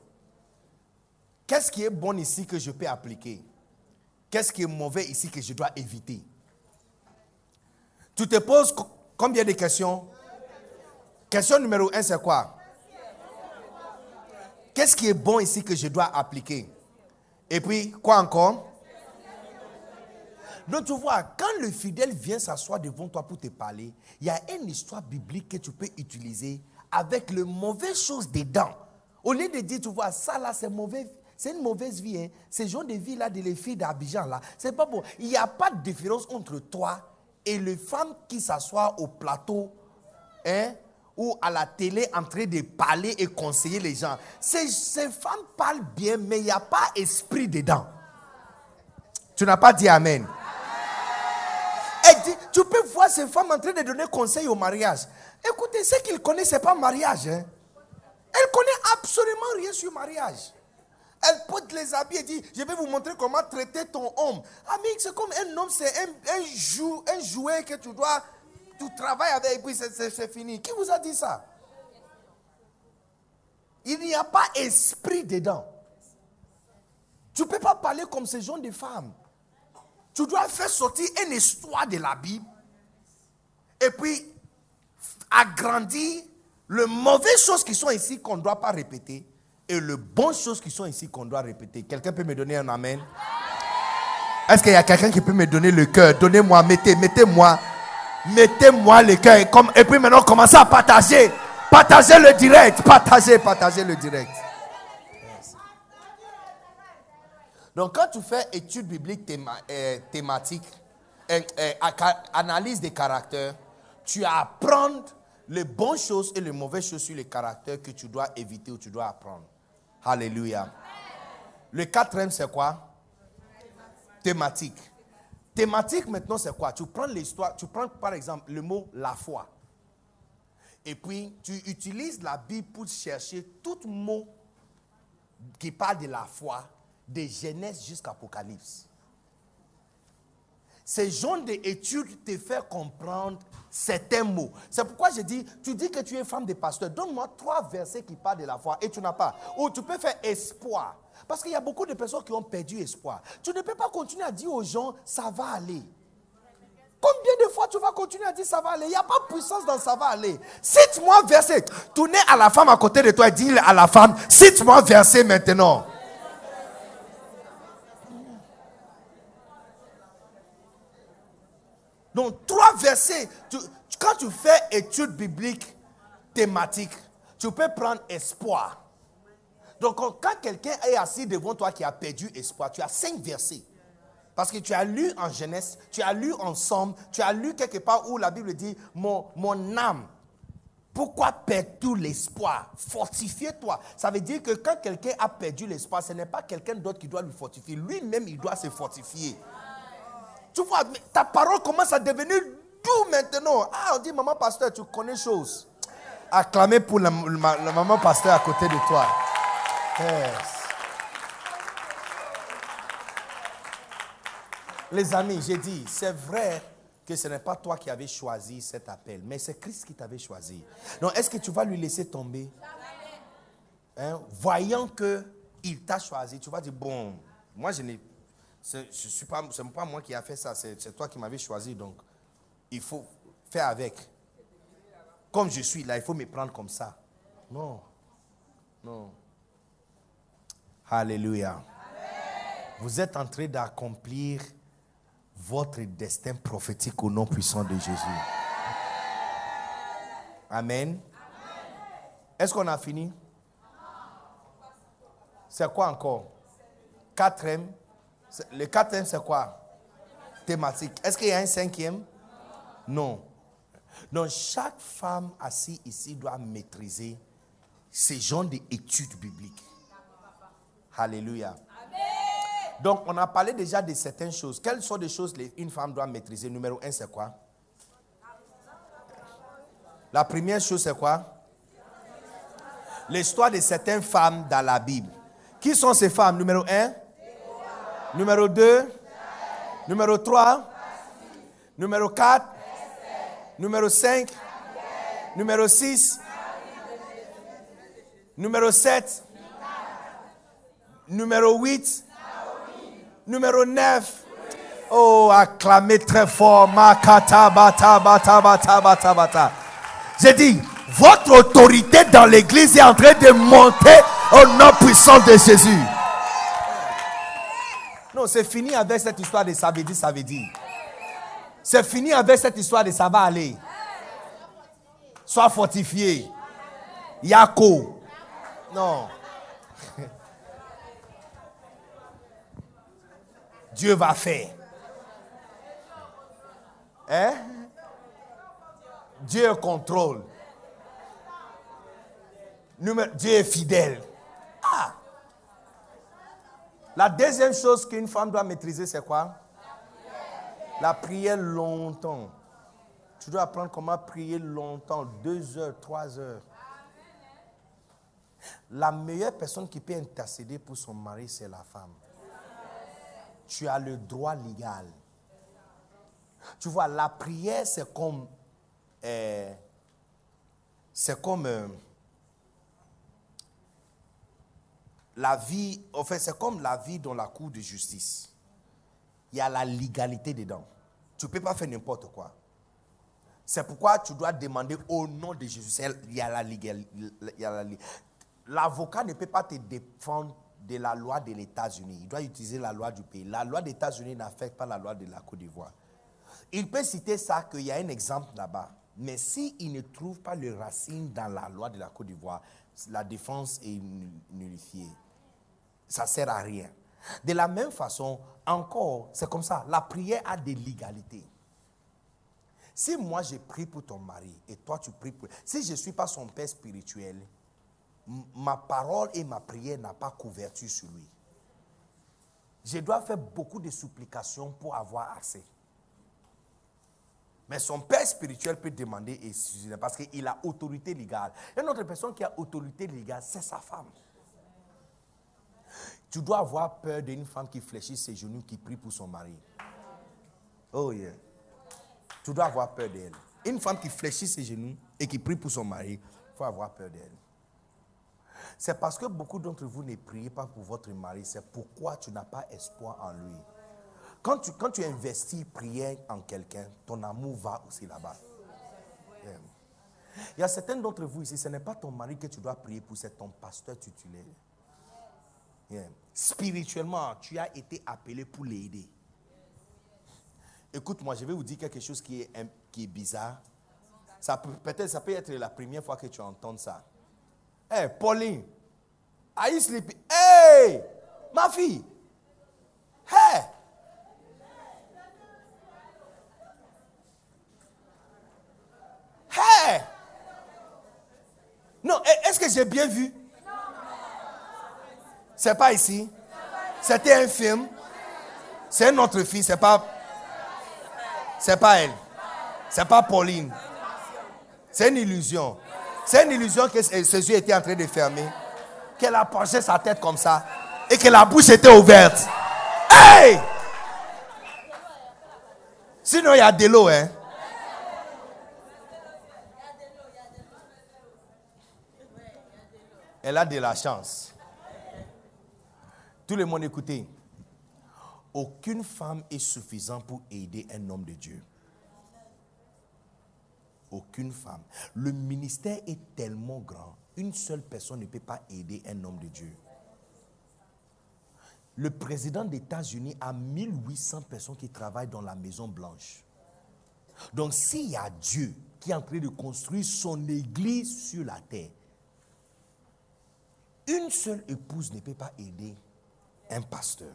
Qu'est-ce qui est bon ici que je peux appliquer? Qu'est-ce qui est mauvais ici que je dois éviter? Tu te poses combien de questions? Question numéro un, c'est quoi? Qu'est-ce qui est bon ici que je dois appliquer? Et puis, quoi encore? Donc tu vois, quand le fidèle vient s'asseoir devant toi pour te parler, il y a une histoire biblique que tu peux utiliser avec le mauvais chose dedans. Au lieu de dire, tu vois, ça là, c'est mauvais, c'est une mauvaise vie. Hein. Ces gens de vie là, de les filles d'Abidjan là, c'est pas bon. Il n'y a pas de différence entre toi et les femmes qui s'assoient au plateau hein, ou à la télé en train de parler et conseiller les gens. Ces, femmes parlent bien, mais il n'y a pas esprit dedans. Tu n'as pas dit Amen. Tu peux voir ces femmes en train de donner conseil au mariage. Écoutez, ce qu'ils connaissent, ce n'est pas mariage. Hein. Elle connaît absolument rien sur mariage. Elle peut les habiller et dit, je vais vous montrer comment traiter ton homme. Ami, c'est comme un homme, c'est un, un, un jouet que tu dois, tu travailles avec et puis c'est fini. Qui vous a dit ça? Il n'y a pas esprit dedans. Tu ne peux pas parler comme ces gens de femmes. Tu dois faire sortir une histoire de la Bible et puis agrandir les mauvaises choses qui sont ici qu'on ne doit pas répéter et les bonnes choses qui sont ici qu'on doit répéter. Quelqu'un peut me donner un amen? Est-ce qu'il y a quelqu'un qui peut me donner le cœur? Donnez-moi, mettez, mettez-moi, mettez-moi le cœur. Et puis maintenant, commencez à partager. Partagez le direct. Partagez, partagez le direct. Donc, quand tu fais étude biblique euh, thématique, euh, euh, analyse des caractères, tu apprends les bonnes choses et les mauvaises choses sur les caractères que tu dois éviter ou tu dois apprendre. Alléluia. Le quatrième, c'est quoi? Thématique. Thématique, maintenant, c'est quoi? Tu prends l'histoire, tu prends par exemple le mot la foi. Et puis, tu utilises la Bible pour chercher tout mot qui parle de la foi de Genèse jusqu'à Apocalypse. Ces genre d'études te font comprendre certains mots. C'est pourquoi je dis, tu dis que tu es femme de pasteur, donne-moi trois versets qui parlent de la foi et tu n'as pas. Ou tu peux faire espoir. Parce qu'il y a beaucoup de personnes qui ont perdu espoir. Tu ne peux pas continuer à dire aux gens, ça va aller. Combien de fois tu vas continuer à dire ça va aller? Il n'y a pas de puissance dans ça va aller. Cite-moi verset. Tournez à la femme à côté de toi et dis à la femme, cite-moi verset maintenant. Donc, trois versets. quand tu fais étude biblique thématique, tu peux prendre espoir. Donc, quand quelqu'un est assis devant toi qui a perdu espoir, tu as cinq versets. Parce que tu as lu en Genèse, tu as lu en Somme, tu as lu quelque part où la Bible dit Mon, mon âme, pourquoi perds-tu l'espoir? Fortifie-toi. Ça veut dire que quand quelqu'un a perdu l'espoir, ce n'est pas quelqu'un d'autre qui doit lui fortifier. Lui-même, il doit se fortifier. Tu vois, ta parole commence à devenir doux maintenant. Ah, on dit, maman pasteur, tu connais choses. Acclamez pour la, maman pasteur à côté de toi. Les amis, j'ai dit, c'est vrai que ce n'est pas toi qui avais choisi cet appel, mais c'est Christ qui t'avait choisi. Donc, est-ce que tu vas lui laisser tomber? Hein? Voyant qu'il t'a choisi, tu vas dire, bon, moi je n'ai ce n'est pas, pas moi qui a fait ça, c'est toi qui m'avais choisi. Donc, il faut faire avec. Comme je suis là, il faut me prendre comme ça. Non. Non. Alléluia. Vous êtes en train d'accomplir votre destin prophétique au nom puissant de Jésus. Amen. Est-ce qu'on a fini? C'est quoi encore? Quatrième. Le quatrième, c'est quoi? Thématique. Est-ce qu'il y a un cinquième? Non. Donc, chaque femme assise ici doit maîtriser ces genres d'études bibliques. Alléluia. Donc, on a parlé déjà de certaines choses. Quelles sont les choses qu'une femme doit maîtriser? Numéro un, c'est quoi? La première chose, c'est quoi? L'histoire de certaines femmes dans la Bible. Qui sont ces femmes? Numéro un Numéro 2. Numéro 3. Numéro 4. Numéro 5. Numéro 6. Numéro 7. Numéro 8. Numéro 9. Oh, acclamez très fort. Makata bata bata bata bata bata. J'ai dit, votre autorité dans l'église est en train de monter au nom puissant de Jésus. Non, c'est fini avec cette histoire de ça veut dire, ça veut dire. C'est fini avec cette histoire de ça va aller. Sois fortifié. Yako. Non. Dieu va faire. Hein? Dieu contrôle. Dieu est fidèle. Ah! La deuxième chose qu'une femme doit maîtriser, c'est quoi? La prière longtemps. Tu dois apprendre comment prier longtemps, deux heures, trois heures. La meilleure personne qui peut intercéder pour son mari, c'est la femme. Tu as le droit légal. Tu vois, la prière, c'est comme. euh, c'est comme. euh, la vie. C'est comme la vie dans la cour de justice. Il y a la légalité dedans. Tu ne peux pas faire n'importe quoi. C'est pourquoi tu dois demander au nom de Jésus. Il y a la légalité. L'avocat ne peut pas te défendre de la loi de l'États-Unis. Il doit utiliser la loi du pays. La loi des États-Unis n'affecte pas la loi de la Côte d'Ivoire. Il peut citer ça, qu'il y a un exemple là-bas. Mais s'il ne trouve pas le racine dans la loi de la Côte d'Ivoire, la défense est nul- nullifiée. Ça ne sert à rien. De la même façon, encore, c'est comme ça. La prière a des légalités. Si moi je prie pour ton mari et toi tu pries pour... Si je ne suis pas son père spirituel, ma parole et ma prière n'ont pas couverture sur lui. Je dois faire beaucoup de supplications pour avoir assez. Mais son père spirituel peut demander et parce qu'il a autorité légale. Une autre personne qui a autorité légale, c'est sa femme. Tu dois avoir peur d'une femme qui fléchit ses genoux, qui prie pour son mari. Oh yeah. Tu dois avoir peur d'elle. Une femme qui fléchit ses genoux et qui prie pour son mari, il faut avoir peur d'elle. C'est parce que beaucoup d'entre vous ne priez pas pour votre mari, c'est pourquoi tu n'as pas espoir en lui. Quand tu, quand tu investis prière en quelqu'un, ton amour va aussi là-bas. Il y a certains d'entre vous ici, ce n'est pas ton mari que tu dois prier pour, c'est ton pasteur titulaire. Spirituellement, tu as été appelé pour l'aider. Écoute-moi, je vais vous dire quelque chose qui est, qui est bizarre. Ça peut, peut-être ça peut être la première fois que tu entends ça. Hey, Pauline, are you sleeping? Hey, ma fille. Hey. Hey. Non, est- est-ce que j'ai bien vu? C'est pas ici. C'était un film. C'est notre fille, c'est pas. C'est pas elle. C'est pas Pauline. C'est une illusion. C'est une illusion que ses yeux étaient en train de fermer. Qu'elle a penché sa tête comme ça. Et que la bouche était ouverte. Hey! Sinon, il y a de l'eau, hein. Elle a de la chance. Tout le monde écoutez. Aucune femme est suffisante pour aider un homme de Dieu. Aucune femme. Le ministère est tellement grand. Une seule personne ne peut pas aider un homme de Dieu. Le président des États-Unis a 1800 personnes qui travaillent dans la Maison Blanche. Donc s'il y a Dieu qui est en train de construire son église sur la terre, une seule épouse ne peut pas aider un pasteur.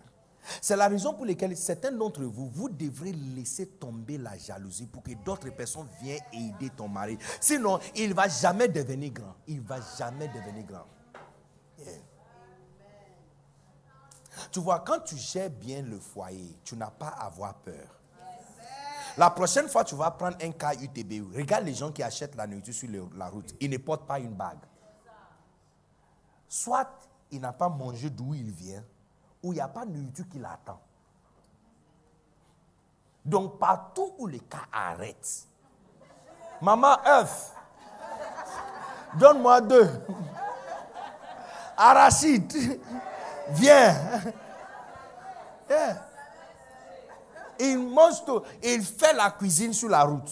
C'est la raison pour laquelle certains d'entre vous, vous devrez laisser tomber la jalousie pour que d'autres personnes viennent aider ton mari. Sinon, il ne va jamais devenir grand. Il ne va jamais devenir grand. Tu vois, quand tu gères bien le foyer, tu n'as pas à avoir peur. La prochaine fois, tu vas prendre un cas UTB. Regarde les gens qui achètent la nourriture sur la route. Ils ne portent pas une bague. Soit il n'a pas mangé d'où il vient, ou il n'y a pas de nourriture qui l'attend. Donc partout où le cas arrête, maman œuf, donne-moi deux. Arachide, viens. Il mange tout. Il fait la cuisine sur la route.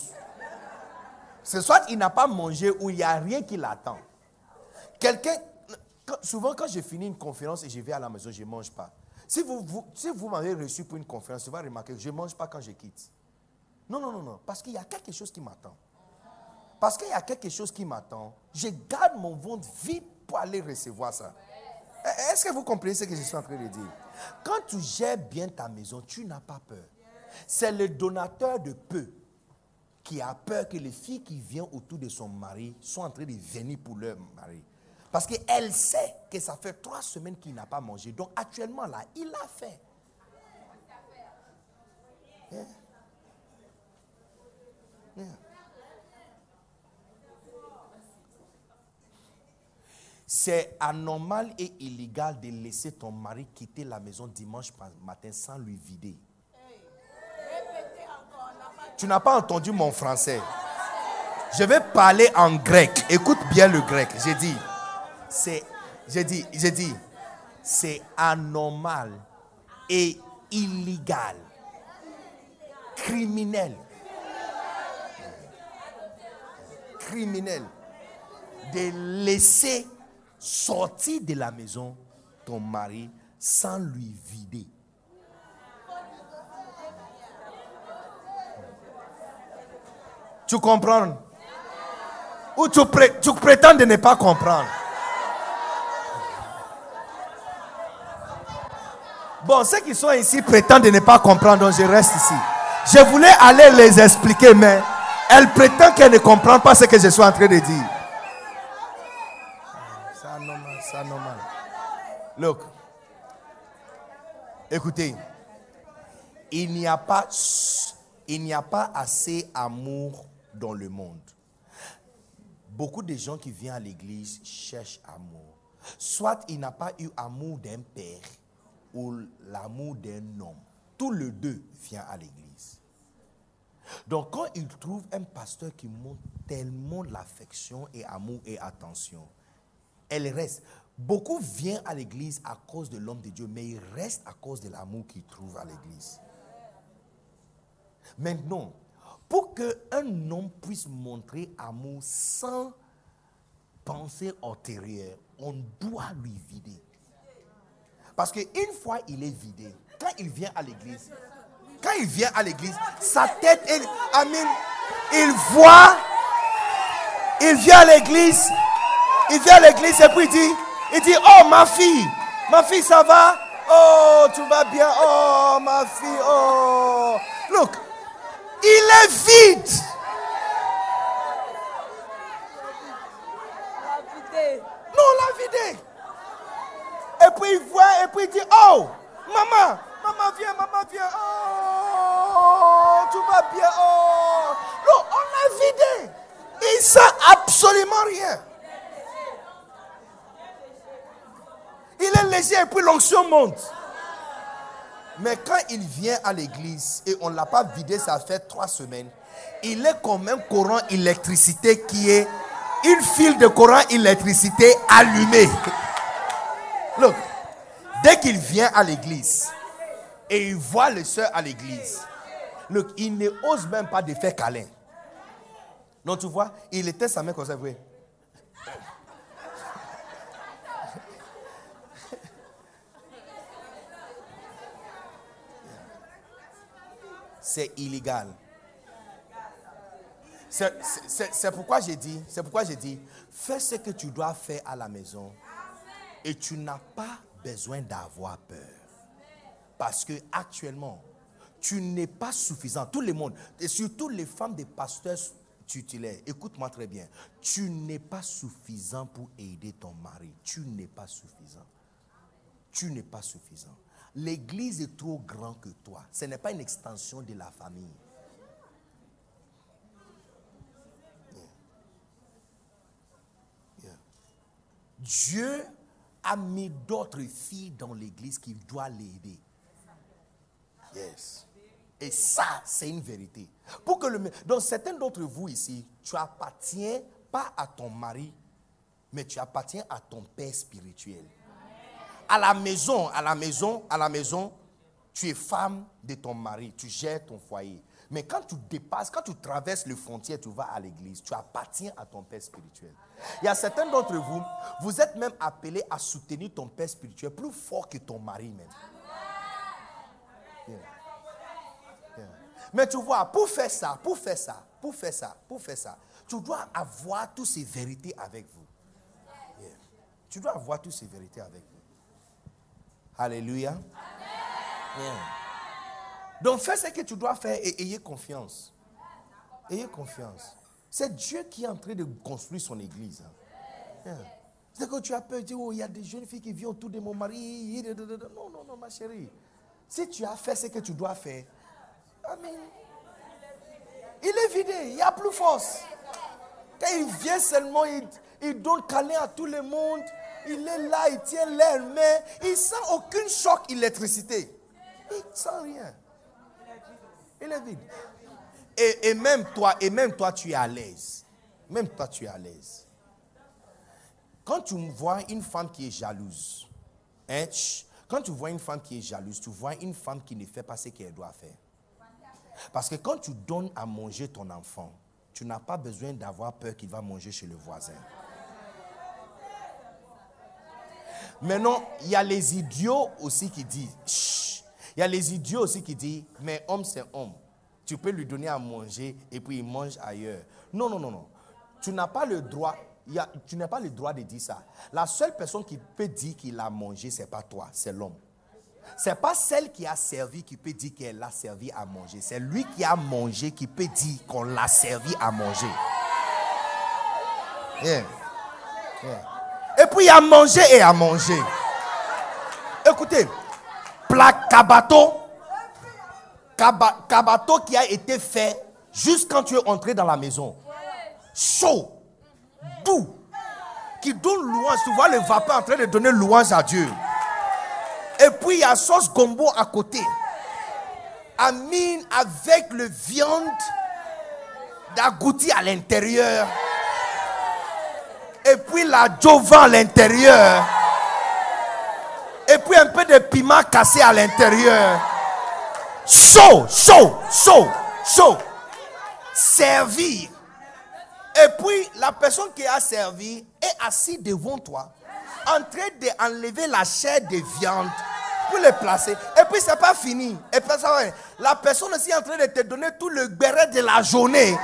C'est soit il n'a pas mangé ou il n'y a rien qui l'attend. Quelqu'un, souvent quand je finis une conférence et je vais à la maison, je ne mange pas. Si vous, vous- vous m'avez reçu pour une conférence, tu vas remarquer que je ne mange pas quand je quitte. Non, non, non, non. Parce qu'il y a quelque chose qui m'attend. Parce qu'il y a quelque chose qui m'attend. Je garde mon ventre vide pour aller recevoir ça. Est-ce que vous comprenez ce que je suis en train de dire? Quand tu gères bien ta maison, tu n'as pas peur. C'est le donateur de peu qui a peur que les filles qui viennent autour de son mari soient en train de venir pour leur mari. Parce qu'elle sait que ça fait trois semaines qu'il n'a pas mangé. Donc actuellement, là, il a fait. C'est anormal et illégal de laisser ton mari quitter la maison dimanche matin sans lui vider. Tu n'as pas entendu mon français. Je vais parler en grec. Écoute bien le grec. J'ai dit c'est, j'ai dit, j'ai dit, c'est anormal et illégal, criminel, criminel. De laisser sortir de la maison ton mari sans lui vider. Tu comprends? Ou tu, tu prétends de ne pas comprendre? Bon, ceux qui sont ici prétendent de ne pas comprendre, donc je reste ici. Je voulais aller les expliquer, mais elle prétend qu'elle ne comprend pas ce que je suis en train de dire. Look. Écoutez. Il n'y a pas, il n'y a pas assez amour dans le monde. Beaucoup de gens qui viennent à l'église cherchent amour. Soit il n'a pas eu amour d'un père ou l'amour d'un homme. Tous les deux viennent à l'église. Donc quand il trouve un pasteur qui montre tellement l'affection et amour et attention, elle reste. Beaucoup viennent à l'église à cause de l'homme de Dieu, mais ils restent à cause de l'amour qu'ils trouvent à l'église. Maintenant, pour qu'un homme puisse montrer amour sans pensée antérieure, on doit lui vider. Parce qu'une fois il est vidé, quand il vient à l'église, quand il vient à l'église, sa tête, est, Amen, il voit, il vient à l'église, il vient à l'église et puis il dit, il dit, oh ma fille, ma fille ça va? Oh, tu vas bien Oh ma fille, oh. Look, il est vide. Non, la vidé. Et il voit, et puis il dit, oh, maman, maman viens, maman viens. Oh, tu vas bien. Oh. Non, on l'a vidé. Il sent absolument rien. Il est léger et puis l'onction monte. Mais quand il vient à l'église et on ne l'a pas vidé, ça fait trois semaines, il est comme un courant électricité qui est une file de courant électricité allumée. Look, dès qu'il vient à l'église et il voit les soeurs à l'église, il ne ose même pas de faire câlin. Non, tu vois, il était sa main comme ça, c'est illégal. C'est pourquoi j'ai dit, c'est pourquoi j'ai dit, fais ce que tu dois faire à la maison et tu n'as pas besoin d'avoir peur. Parce que actuellement, tu n'es pas suffisant. Tout le monde, et surtout les femmes des pasteurs tutélaires, écoute-moi très bien. Tu n'es pas suffisant pour aider ton mari. Tu n'es pas suffisant. Tu n'es pas suffisant. L'église est trop grand que toi. Ce n'est pas une extension de la famille. Dieu a mis d'autres filles dans l'église qui doivent l'aider. Yes. Et ça, c'est une vérité. Pour que le, donc, certains d'entre vous ici, tu appartiens pas à ton mari, mais tu appartiens à ton père spirituel à la maison, à la maison, à la maison, tu es femme de ton mari, tu gères ton foyer. Mais quand tu dépasses, quand tu traverses le frontière, tu vas à l'église, tu appartiens à ton père spirituel. Il y a certains d'entre vous, vous êtes même appelés à soutenir ton père spirituel plus fort que ton mari même. Mais tu vois, pour faire ça, pour faire ça, pour faire ça, pour faire ça, tu dois avoir toutes ces vérités avec vous. Tu dois avoir toutes ces vérités avec vous. Alléluia. Donc fais ce que tu dois faire et ayez confiance. Ayez confiance. C'est Dieu qui est en train de construire son église. Hein. C'est que tu as peur, tu dis, oh, il y a des jeunes filles qui viennent autour de mon mari. Non, non, non, ma chérie. Si tu as fait ce que tu dois faire, Amen. Il est vidé, il n'y a plus force. Quand il vient seulement, il, il donne câlin à tout le monde. Il est là, il tient l'air, mais il sent aucun choc électricité. Il sent rien. Il est vide. Et, même toi, tu es à l'aise. Même toi, tu es à l'aise. Quand tu vois une femme qui est jalouse, hein, quand tu vois une femme qui est jalouse, tu vois une femme qui ne fait pas ce qu'elle doit faire. Parce que quand tu donnes à manger ton enfant, tu n'as pas besoin d'avoir peur qu'il va manger chez le voisin. Maintenant, il y a les idiots aussi qui disent. Il y a les idiots aussi qui disent, mais homme c'est homme. Tu peux lui donner à manger et puis il mange ailleurs. Non, non, non, non. Tu n'as pas le droit, a- tu n'as pas le droit de dire ça. La seule personne qui peut dire qu'il a mangé, c'est pas toi, c'est l'homme. C'est pas celle qui a servi qui peut dire qu'elle l'a servi à manger. C'est lui qui a mangé qui peut dire qu'on l'a servi à manger. Et puis il a manger et à manger. Écoutez, plat kabato, kaba- kabato qui a été fait juste quand tu es entré dans la maison. Chaud, doux, qui donne louange. Tu vois le vapeur en train de donner louange à Dieu. Et puis il y a sauce gombo à côté. Amine avec le viande d'agouti à l'intérieur. Et puis la jova à l'intérieur. Et puis un peu de piment cassé à l'intérieur. Chaud, chaud, chaud, chaud. Servir. Et puis la personne qui a servi est assise devant toi, en train d'enlever la chair de viande pour le placer. Et puis c'est pas fini. Et puis ça va. La personne aussi est en train de te donner tout le béret de la journée.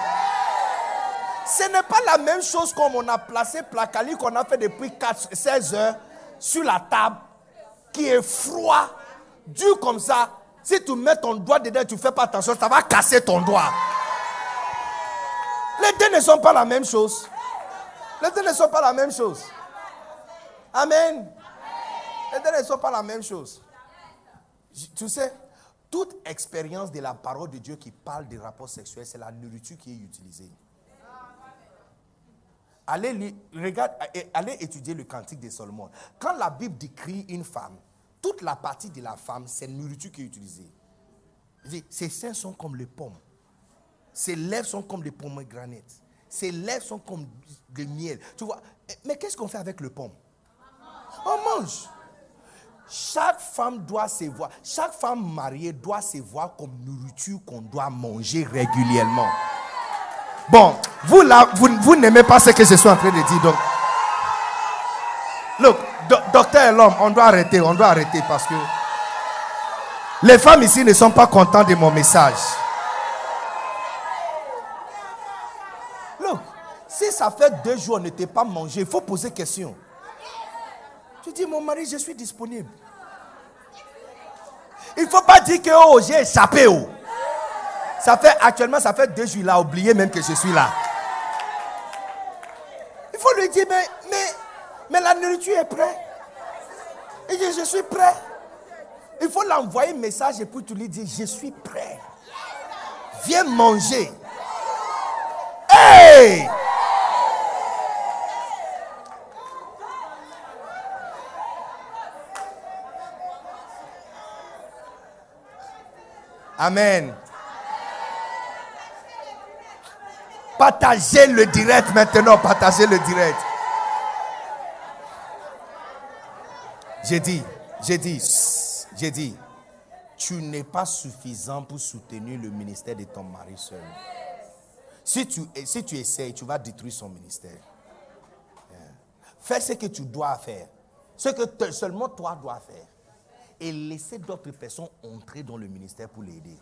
Ce n'est pas la même chose comme on a placé Placali qu'on a fait depuis 4, 16 heures sur la table, qui est froid, dur comme ça. Si tu mets ton doigt dedans, tu ne fais pas attention, ça va casser ton doigt. Les deux ne sont pas la même chose. Les deux ne sont pas la même chose. Amen. Les deux ne sont pas la même chose. Tu sais, toute expérience de la parole de Dieu qui parle des rapports sexuels, c'est la nourriture qui est utilisée. Regarde, eh, allez étudier le cantique de Solomon. Quand la Bible décrit une femme, toute la partie de la femme, c'est la nourriture qui est utilisée. Ses seins sont comme les pommes. Ses lèvres sont comme des pomegranates. Ses lèvres sont comme du miel. Eh, mais qu'est-ce qu'on fait avec le pomme? On mange. Chaque femme doit se voir, chaque femme mariée doit se voir comme nourriture qu'on doit manger régulièrement. Bon, vous là, vous, n'aimez pas ce que je suis en train de dire. Donc, look, do- docteur et l'homme, on doit arrêter, on doit arrêter parce que les femmes ici ne sont pas contentes de mon message. Look, si ça fait deux jours on n'était pas mangé, il faut poser question. Tu dis, mon mari, je suis disponible. Il ne faut pas dire que oh, j'ai échappé. Oh. Ça fait actuellement, ça fait deux jours, il a oublié même que je suis là. Il faut lui dire, mais, mais, mais la nourriture est prête. Il dit, je suis prêt. Il faut l'envoyer un message et puis tu lui dis, je suis prêt. Viens manger. Hey! Amen. Partagez le direct maintenant, partagez le direct. J'ai dit, j'ai dit, j'ai dit, tu n'es pas suffisant pour soutenir le ministère de ton mari seul. Si tu, si tu essayes, tu vas détruire son ministère. Yeah. Fais ce que tu dois faire. Ce que seulement toi dois faire. Et laisser d'autres personnes entrer dans le ministère pour l'aider.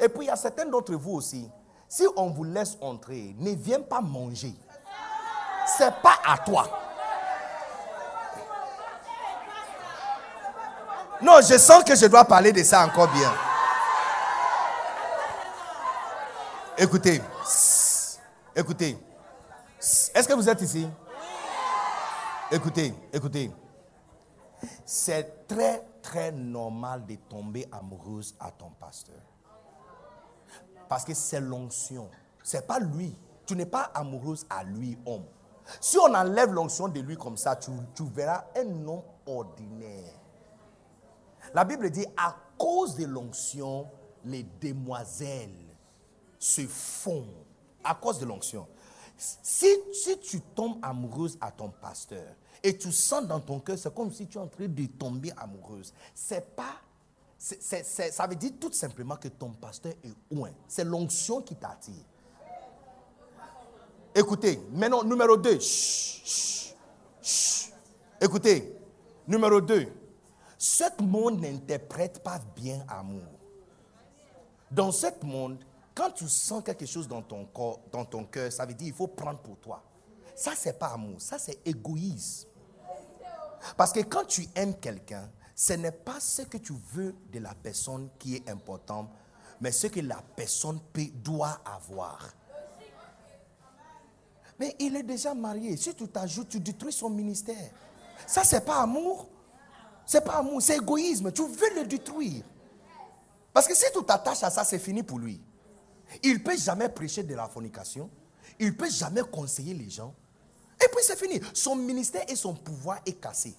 Et puis il y a certains d'entre vous aussi. Si on vous laisse entrer, ne viens pas manger. C'est pas à toi. Non, je sens que je dois parler de ça encore bien. Écoutez, écoutez. Est-ce que vous êtes ici? Écoutez, écoutez. C'est très, très normal de tomber amoureuse à ton pasteur. Parce que c'est l'onction. C'est pas lui. Tu n'es pas amoureuse à lui, homme. Si on enlève l'onction de lui comme ça, tu, verras un homme ordinaire. La Bible dit, à cause de l'onction, les demoiselles se font. À cause de l'onction. Si, si tu tombes amoureuse à ton pasteur et tu sens dans ton cœur, c'est comme si tu es en train de tomber amoureuse. C'est pas. Ça veut dire tout simplement que ton pasteur est loin. C'est l'onction qui t'attire. Écoutez, maintenant, numéro 2. Écoutez, numéro 2. Ce monde n'interprète pas bien amour. Dans ce monde, quand tu sens quelque chose dans ton corps, dans ton cœur, ça veut dire qu'il faut prendre pour toi. Ça, c'est pas amour, ça, c'est égoïsme. Parce que quand tu aimes quelqu'un, ce n'est pas ce que tu veux de la personne qui est important, mais ce que la personne peut- doit avoir. Mais il est déjà marié. Si tu t'ajoutes, tu détruis son ministère. Ça, c'est pas amour. C'est pas amour, c'est égoïsme. Tu veux le détruire. Parce que si tu t'attaches à ça, c'est fini pour lui. Il ne peut jamais prêcher de la fornication. Il ne peut jamais conseiller les gens. Et puis c'est fini. Son ministère et son pouvoir est cassé.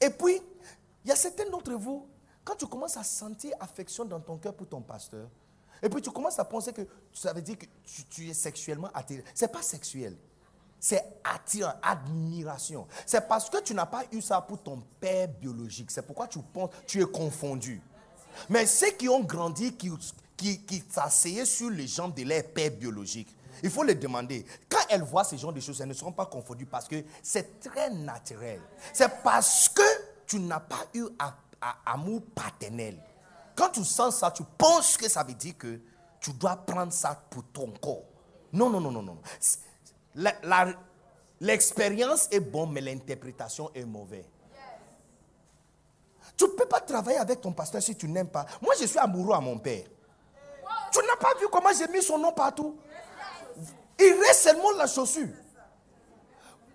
Et puis, il y a certains d'entre vous, quand tu commences à sentir affection dans ton cœur pour ton pasteur, et puis tu commences à penser que ça veut dire que tu, es sexuellement attiré. Ce n'est pas sexuel. C'est attirant, admiration. C'est parce que tu n'as pas eu ça pour ton père biologique. C'est pourquoi tu penses, tu es confondu. Mais ceux qui ont grandi, qui, qui, qui s'asseyaient sur les jambes de leur père biologique, il faut les demander. Quand elles voient ce genre de choses, elles ne seront pas confondues parce que c'est très naturel. C'est parce que tu n'as pas eu amour paternel. Quand tu sens ça, tu penses que ça veut dire que tu dois prendre ça pour ton corps. Non, non, non, non, non. L'expérience est bonne, mais l'interprétation est mauvaise. Tu ne peux pas travailler avec ton pasteur si tu n'aimes pas. Moi, je suis amoureux à mon père. Tu n'as pas vu comment j'ai mis son nom partout? Il reste seulement la chaussure.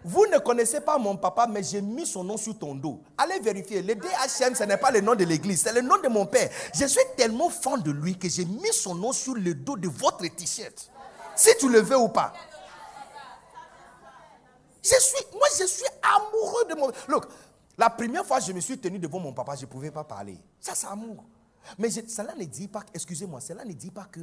Vous ne connaissez pas mon papa, mais j'ai mis son nom sur ton dos. Allez vérifier. Le DHM, ce n'est pas le nom de l'église, c'est le nom de mon père. Je suis tellement fan de lui que j'ai mis son nom sur le dos de votre t-shirt. Si tu le veux ou pas. Je suis, moi, je suis amoureux de mon. Look, la première fois que je me suis tenu devant mon papa, je ne pouvais pas parler. Ça, c'est amour. Mais cela ne dit pas, excusez-moi, cela ne dit pas que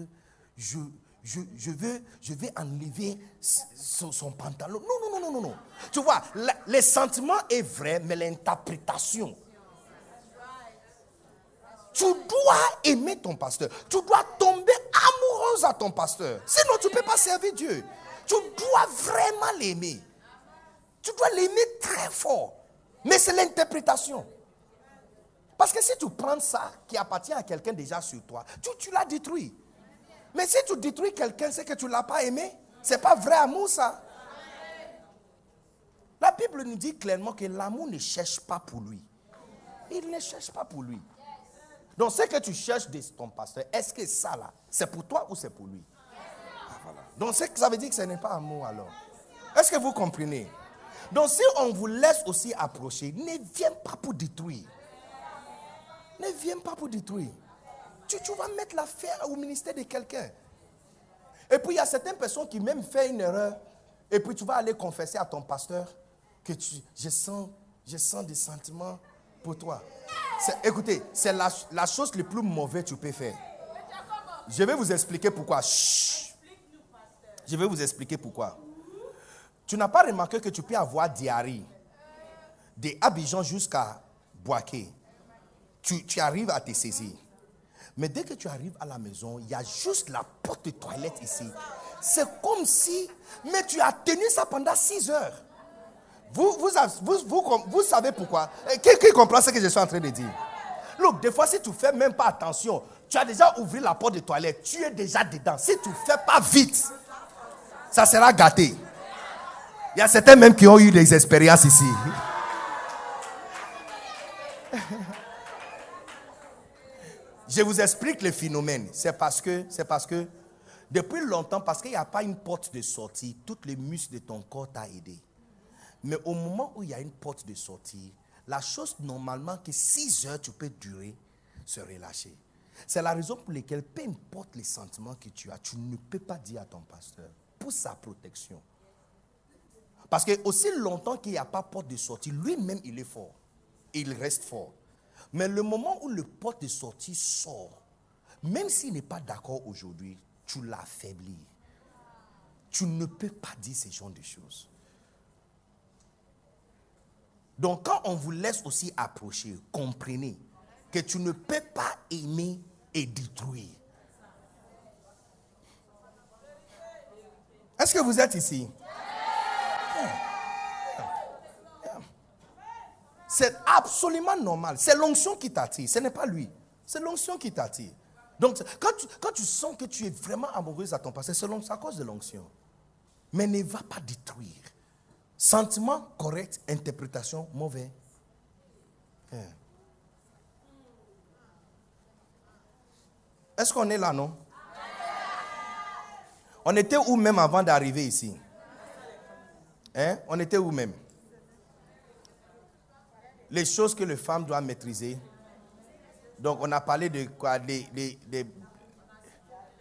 je, je, veux, je vais enlever son, pantalon. Non, non, non, non, non. Tu vois, le sentiment est vrai, mais l'interprétation. Tu dois aimer ton pasteur. Tu dois tomber amoureuse à ton pasteur. Sinon, tu ne peux pas servir Dieu. Tu dois vraiment l'aimer. Tu dois l'aimer très fort. Mais c'est l'interprétation. Parce que si tu prends ça qui appartient à quelqu'un déjà sur toi, tu, tu l'as détruit. Mais si tu détruis quelqu'un, c'est que tu ne l'as pas aimé. Ce n'est pas vrai amour, ça. La Bible nous dit clairement que l'amour ne cherche pas pour lui. Il ne cherche pas pour lui. Donc, ce que tu cherches de ton pasteur, est-ce que ça là, c'est pour toi ou c'est pour lui? Ah. Donc, ça veut dire que ce n'est pas amour alors. Est-ce que vous comprenez? Donc, si on vous laisse aussi approcher, ne viens pas pour détruire. Ne viens pas pour détruire. Tu, vas mettre l'affaire au ministère de quelqu'un. Et puis, il y a certaines personnes qui même font une erreur. Et puis, tu vas aller confesser à ton pasteur que tu, je, sens, je sens des sentiments pour toi. Écoutez, c'est la, la chose la plus mauvaise que tu peux faire. Je vais vous expliquer pourquoi. Je vais vous expliquer pourquoi. Tu n'as pas remarqué que tu peux avoir diarrhée de Abidjan jusqu'à Boaké. Tu, tu arrives à te saisir. Mais dès que tu arrives à la maison, il y a juste la porte de toilette ici. C'est comme si, mais tu as tenu ça pendant 6 heures. Vous, vous, vous, vous, vous savez pourquoi? Eh, Qui, qui comprend ce que je suis en train de dire? Look, des fois, si tu fais même pas attention, tu as déjà ouvert la porte de toilette, tu es déjà dedans. Si tu fais pas vite, ça sera gâté. Il y a certains même qui ont eu des expériences ici. Je vous explique le phénomène. C'est parce que, depuis longtemps, parce qu'il n'y a pas une porte de sortie, tous les muscles de ton corps t'ont aidé. Mais au moment où il y a une porte de sortie, la chose normalement que 6 heures tu peux durer, se relâcher. C'est la raison pour laquelle, peu importe les sentiments que tu as, tu ne peux pas dire à ton pasteur, pour sa protection. Parce que aussi longtemps qu'il n'y a pas porte de sortie, lui-même il est fort. Il reste fort. Mais le moment où le porte de sortie sort, même s'il n'est pas d'accord aujourd'hui, tu l'affaiblis. Tu ne peux pas dire ce genre de choses. Donc quand on vous laisse aussi approcher, comprenez que tu ne peux pas aimer et détruire. Est-ce que vous êtes ici? C'est absolument normal. C'est l'onction qui t'attire. Ce n'est pas lui. C'est l'onction qui t'attire. Donc, quand tu, quand tu, sens que tu es vraiment amoureuse à ton passé, c'est à cause de l'onction. Mais ne va pas détruire. Sentiment correct, interprétation mauvais. Hein. Est-ce qu'on est là, non? On était où même avant d'arriver ici? Hein? On était où même? Les choses que les femmes doivent maîtriser. Donc, on a parlé de quoi?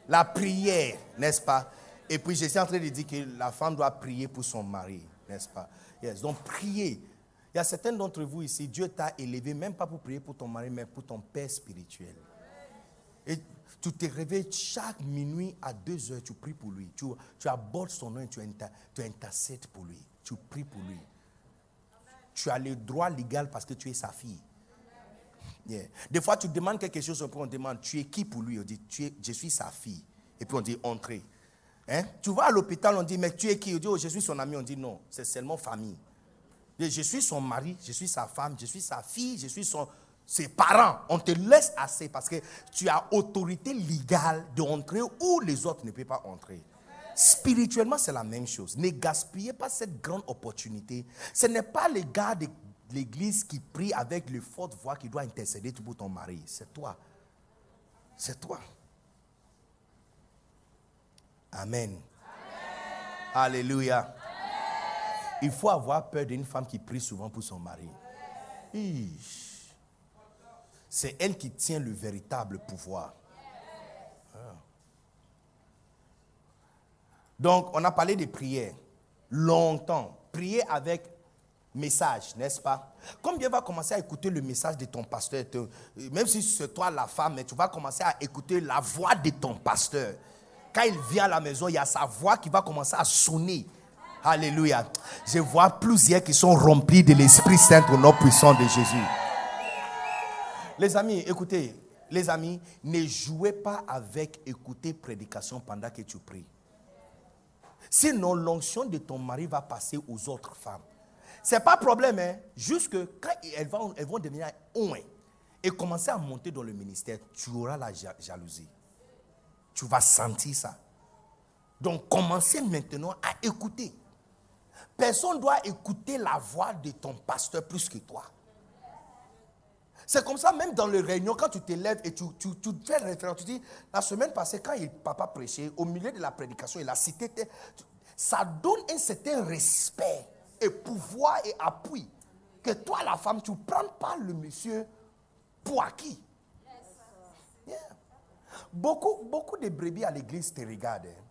La prière, n'est-ce pas? Et puis, je suis en train de dire que la femme doit prier pour son mari, n'est-ce pas? Donc, prier. Il y a certains d'entre vous ici, Dieu t'a élevé, même pas pour prier pour ton mari, mais pour ton père spirituel. Et tu te réveilles chaque minuit à 2 heures, tu pries pour lui. Tu, abordes son nom et tu, tu intercèdes pour lui. Tu pries pour lui. Tu as le droit légal parce que tu es sa fille. Des fois, tu demandes quelque chose, on demande, tu es qui pour lui? On dit, tu es, je suis sa fille. Et puis on dit, entrez. Hein? Tu vas à l'hôpital, on dit, mais tu es qui? On dit, oh, je suis son ami. On dit, non, c'est seulement famille. Je suis son mari, je suis sa femme, je suis sa fille, je suis ses parents. On te laisse assez parce que tu as autorité légale d'entrer où les autres ne peuvent pas entrer. Spirituellement, c'est la même chose. Ne gaspillez pas cette grande opportunité. Ce n'est pas les gars de l'église qui prient avec le forte voix qui doit intercéder pour ton mari. C'est toi. C'est toi. Amen. Alléluia. Il faut avoir peur d'une femme qui prie souvent pour son mari. C'est elle qui tient le véritable pouvoir. Donc, on a parlé de prière longtemps. Prier avec message, n'est-ce pas? Combien va commencer à écouter le message de ton pasteur? Même si c'est toi la femme, tu vas commencer à écouter la voix de ton pasteur. Quand il vient à la maison, il y a sa voix qui va commencer à sonner. Alléluia. Je vois plusieurs qui sont remplis de l'Esprit Saint au nom puissant de Jésus. Les amis, écoutez, les amis, ne jouez pas avec écouter prédication pendant que tu pries. Sinon, l'onction de ton mari va passer aux autres femmes. Ce n'est pas problème, hein? juste que quand elles vont, elles vont devenir un et commencer à monter dans le ministère, tu auras la jalousie. Tu vas sentir ça. Donc, commencez maintenant à écouter. Personne ne doit écouter la voix de ton pasteur plus que toi. C'est comme ça, même dans les réunions, quand tu t'élèves et tu, tu, tu, fais référence, tu dis, la semaine passée, quand il, papa prêchait, au milieu de la prédication, il a cité, ça donne un certain respect et pouvoir et appui. Que toi, la femme, tu ne prends pas le monsieur pour acquis. Beaucoup, beaucoup de brebis à l'église te regardent. Hein.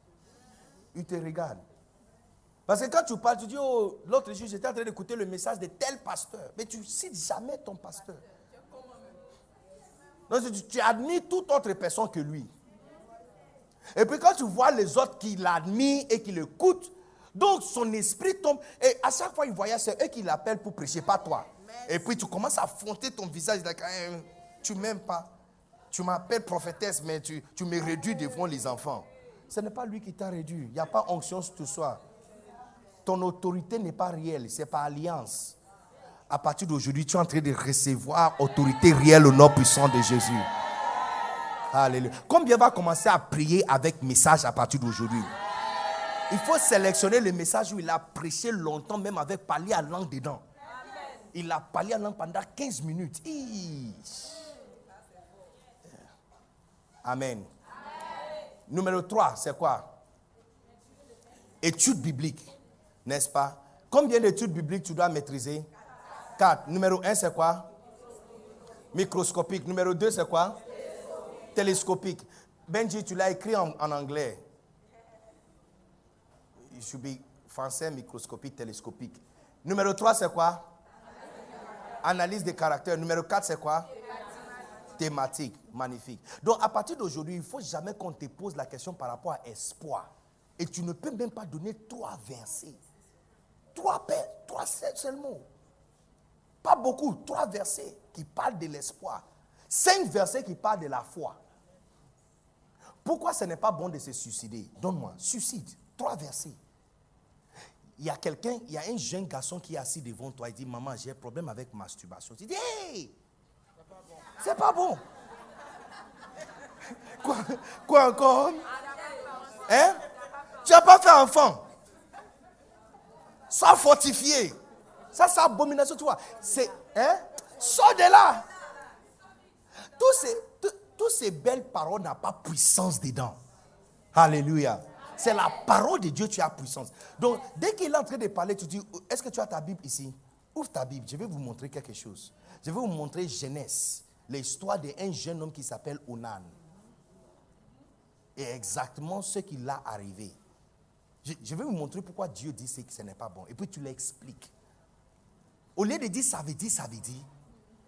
Ils te regardent. Parce que quand tu parles, tu dis, oh, l'autre jour, j'étais en train d'écouter le message de tel pasteur. Mais tu ne cites jamais ton pasteur. Donc tu, admires toute autre personne que lui. Et puis quand tu vois les autres qui l'admirent et qui l'écoutent, donc son esprit tombe. Et à chaque fois il voyage, c'est eux qui l'appellent pour prêcher, pas toi. Et puis tu commences à fronter ton visage. Like, eh, tu m'aimes pas. Tu m'appelles prophétesse, mais tu, tu me réduis devant les enfants. Ce n'est pas lui qui t'a réduit. Il n'y a pas onction ce soir. Ton autorité n'est pas réelle, c'est pas alliance à partir d'aujourd'hui, tu es en train de recevoir autorité réelle au nom puissant de Jésus. Alléluia. Combien va commencer à prier avec message à partir d'aujourd'hui? Il faut sélectionner le message où il a prêché longtemps, même avec parler à langue dedans. Il a parlé à langue pendant 15 minutes. Amen. Numéro 3, c'est quoi? Étude biblique, n'est-ce pas? Combien d'études bibliques tu dois maîtriser? 4. Numéro 1, c'est quoi? Microscopique. Numéro 2, c'est quoi? Télescopique. Benji, tu l'as écrit en, anglais. It should be Français, microscopique, télescopique. Numéro 3, c'est quoi? Analyse des caractères. Numéro 4, c'est quoi? Thématique. Magnifique. Donc, à partir d'aujourd'hui, il ne faut jamais qu'on te pose la question par rapport à espoir. Et tu ne peux même pas donner trois versets. Trois, trois seulement. Pas beaucoup. Trois versets qui parlent de l'espoir. Cinq versets qui parlent de la foi. Pourquoi ce n'est pas bon de se suicider? Donne-moi. Suicide. Trois versets. Il y a quelqu'un, il y a un jeune garçon qui est assis devant toi. Il dit Maman, j'ai un problème avec masturbation. Tu dis Hey C'est pas bon. Quoi, encore? Hein? Tu n'as pas fait enfant? Sois fortifié. Ça, c'est abomination, tu vois. C'est, hein? Sors de là. Tous ces, toutes ces belles paroles n'ont pas puissance dedans. Alléluia. C'est la parole de Dieu, tu as puissance. Donc, dès qu'il est en train de parler, tu dis, est-ce que tu as ta Bible ici? Ouvre ta Bible, je vais vous montrer quelque chose. Je vais vous montrer Genèse, l'histoire d'un jeune homme qui s'appelle Onan. Et exactement ce qui l'a arrivé. Je, vais vous montrer pourquoi Dieu dit que ce n'est pas bon. Et puis tu l'expliques. Au lieu de dire ça veut dire, ça veut dire,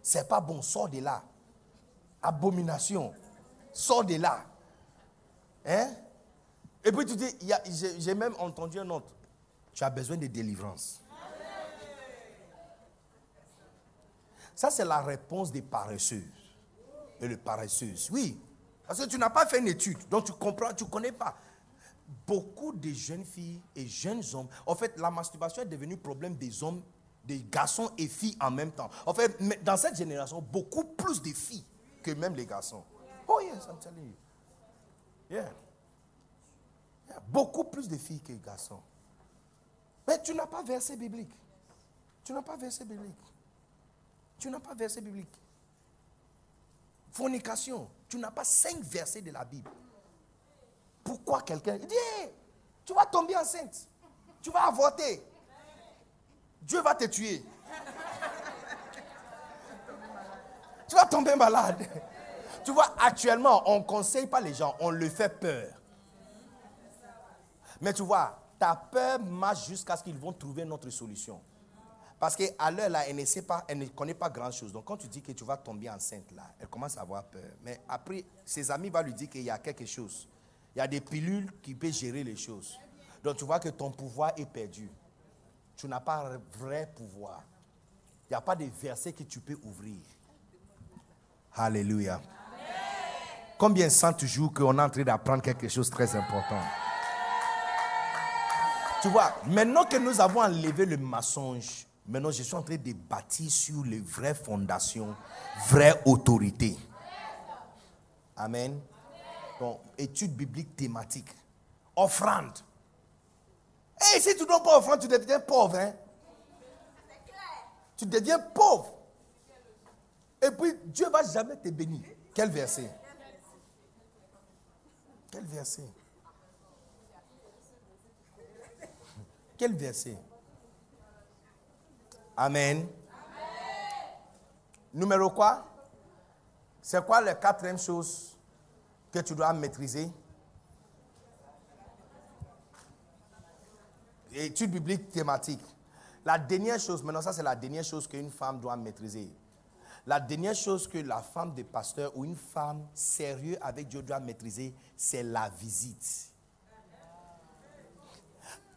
c'est pas bon, sors de là. Abomination, sors de là. Hein? Et puis tu dis, j'ai même entendu un autre. Tu as besoin de délivrance. Ça, c'est la réponse des paresseux. Et les paresseuses. Oui. Parce que tu n'as pas fait une étude. Donc tu comprends, tu ne connais pas. Beaucoup de jeunes filles et jeunes hommes. En fait, la masturbation est devenue problème des hommes, des garçons et filles en même temps. En fait, dans cette génération, beaucoup plus de filles que même les garçons. Oh yes, I'm telling you. Yeah. Beaucoup plus de filles que de garçons. Mais tu n'as pas versé biblique. Tu n'as pas versé biblique. Tu n'as pas versé biblique. Fornication. Tu n'as pas cinq versets de la Bible. Pourquoi quelqu'un dit tu vas tomber enceinte. Tu vas avorter. Dieu va te tuer. tu vas tomber malade. Tu vois, actuellement, on ne conseille pas les gens, on le fait peur. Mais tu vois, ta peur marche jusqu'à ce qu'ils vont trouver notre solution. Parce qu'à l'heure là, elle ne sait pas, elle ne connaît pas grand chose. Donc quand tu dis que tu vas tomber enceinte là, elle commence à avoir peur. Mais après, ses amis vont lui dire qu'il y a quelque chose. Il y a des pilules qui peuvent gérer les choses. Donc tu vois que ton pouvoir est perdu. Tu n'as pas vrai pouvoir. Il n'y a pas de verset que tu peux ouvrir. Alléluia. Combien sent toujours qu'on est en train d'apprendre quelque chose de très important? Tu vois, maintenant que nous avons enlevé le mensonge, maintenant je suis en train de bâtir sur les vraies fondations, vraies autorités. Amen. Donc, étude biblique thématique. Offrande. Et si tu ne pas offrande, tu deviens pauvre. Hein? Tu deviens pauvre. Et puis, Dieu ne va jamais te bénir. Quel verset? Quel verset? Quel verset? Amen. Numéro quoi? C'est quoi la quatrième chose que tu dois maîtriser? Étude biblique thématique. La dernière chose, maintenant ça c'est la dernière chose qu'une femme doit maîtriser. La dernière chose que la femme de pasteur ou une femme sérieuse avec Dieu doit maîtriser, c'est la visite.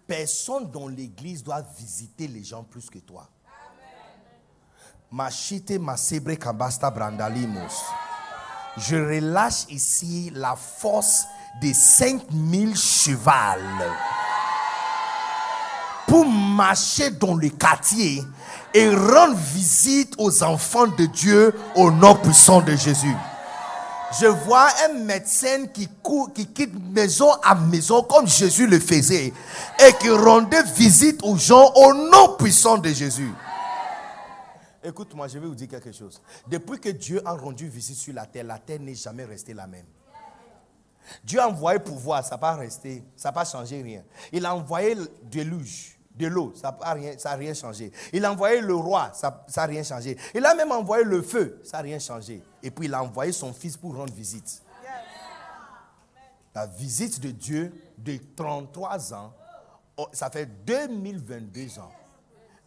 Personne dans l'église doit visiter les gens plus que toi. Je relâche ici la force de 5000 chevals pour marcher dans le quartier et rendre visite aux enfants de Dieu au nom puissant de Jésus. Je vois un médecin qui, qui quitte maison à maison comme Jésus le faisait et qui rendait visite aux gens au nom puissant de Jésus. Écoute-moi, je vais vous dire quelque chose. Depuis que Dieu a rendu visite sur la terre, la terre n'est jamais restée la même. Dieu a envoyé pouvoir, ça n'a pas resté, ça n'a pas changé rien. Il a envoyé déluge de l'eau, ça n'a rien, changé. Il a envoyé le roi, ça n'a rien changé. Il a même envoyé le feu, ça n'a rien changé. Et puis il a envoyé son fils pour rendre visite. La visite de Dieu de 33 ans oh, ça fait 2022 ans.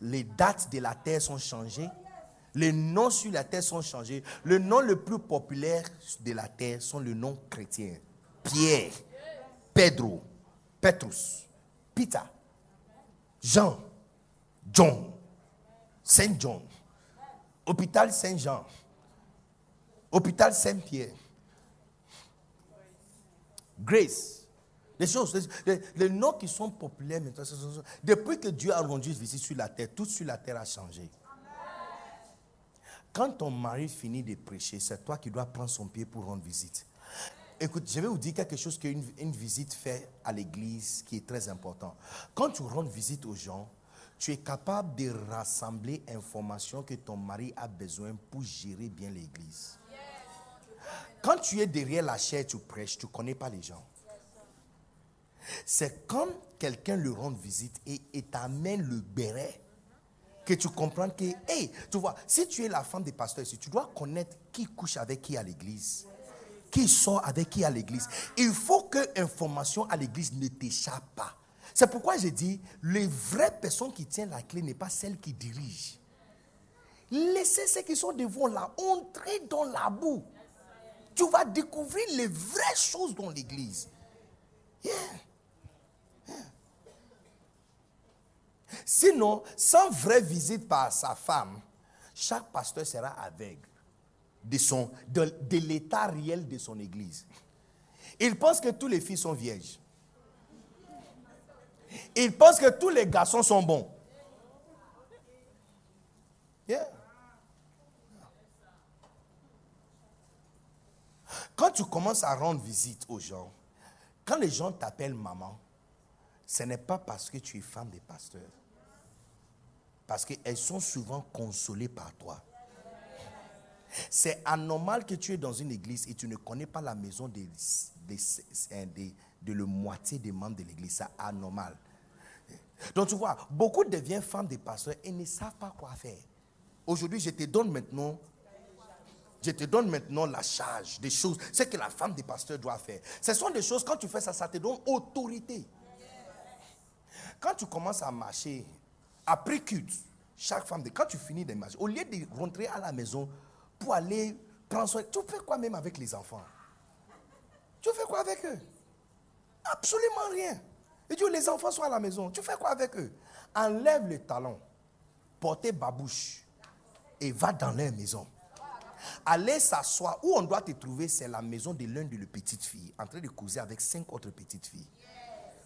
Les dates de la terre sont changées. Les noms sur la terre sont changés. Le nom le plus populaire de la terre sont les noms chrétiens. Pierre, Pedro, Petrus, Peter, Jean, John, Saint John, Hôpital Saint-Jean, Hôpital Saint-Pierre, Grace. Les choses, noms qui sont populaires depuis que Dieu a rendu visite sur la terre, tout sur la terre a changé. Quand ton mari finit de prêcher, c'est toi qui dois prendre son pied pour rendre visite. Écoute, je vais vous dire quelque chose qu'une une visite fait à l'église qui est très important. Quand tu rends visite aux gens, tu es capable de rassembler informations que ton mari a besoin pour gérer bien l'église. Quand tu es derrière la chair, tu prêches, tu ne connais pas les gens. C'est quand quelqu'un lui rend visite et, t'amène le béret que tu comprends que, hey, tu vois, si tu es la femme des pasteurs ici, tu dois connaître qui couche avec qui à l'église, qui sort avec qui à l'église. Il faut que l'information à l'église ne t'échappe pas. C'est pourquoi j'ai dit, les vraies personnes qui tiennent la clé n'est pas celle qui dirige. Laissez ceux qui sont devant là entrer dans la boue. Tu vas découvrir les vraies choses dans l'église. Sinon, sans vraie visite par sa femme, chaque pasteur sera aveugle de, son, de, de l'état réel de son église. Il pense que tous les filles sont vierges. Il pense que tous les garçons sont bons. Quand tu commences à rendre visite aux gens, quand les gens t'appellent maman, ce n'est pas parce que tu es femme des pasteurs. Parce qu'elles sont souvent consolées par toi. C'est anormal que tu es dans une église et tu ne connais pas la maison de, de, la moitié des membres de l'église. C'est anormal. Donc tu vois, beaucoup deviennent femmes des pasteurs et ne savent pas quoi faire. Aujourd'hui, je te donne maintenant je te donne maintenant la charge des choses, ce que la femme des pasteurs doit faire. Ce sont des choses, quand tu fais ça, ça te donne autorité. Quand tu commences à marcher, après culte, chaque femme, quand tu finis de marcher, au lieu de rentrer à la maison pour aller prendre soin, tu fais quoi même avec les enfants? Tu fais quoi avec eux? Absolument rien. Et Dieu, les enfants sont à la maison. Tu fais quoi avec eux? Enlève les talons, portez babouche et va dans leur maison. Allez s'asseoir. Où on doit te trouver, c'est la maison de l'une de les petites filles, en train de causer avec cinq autres petites filles.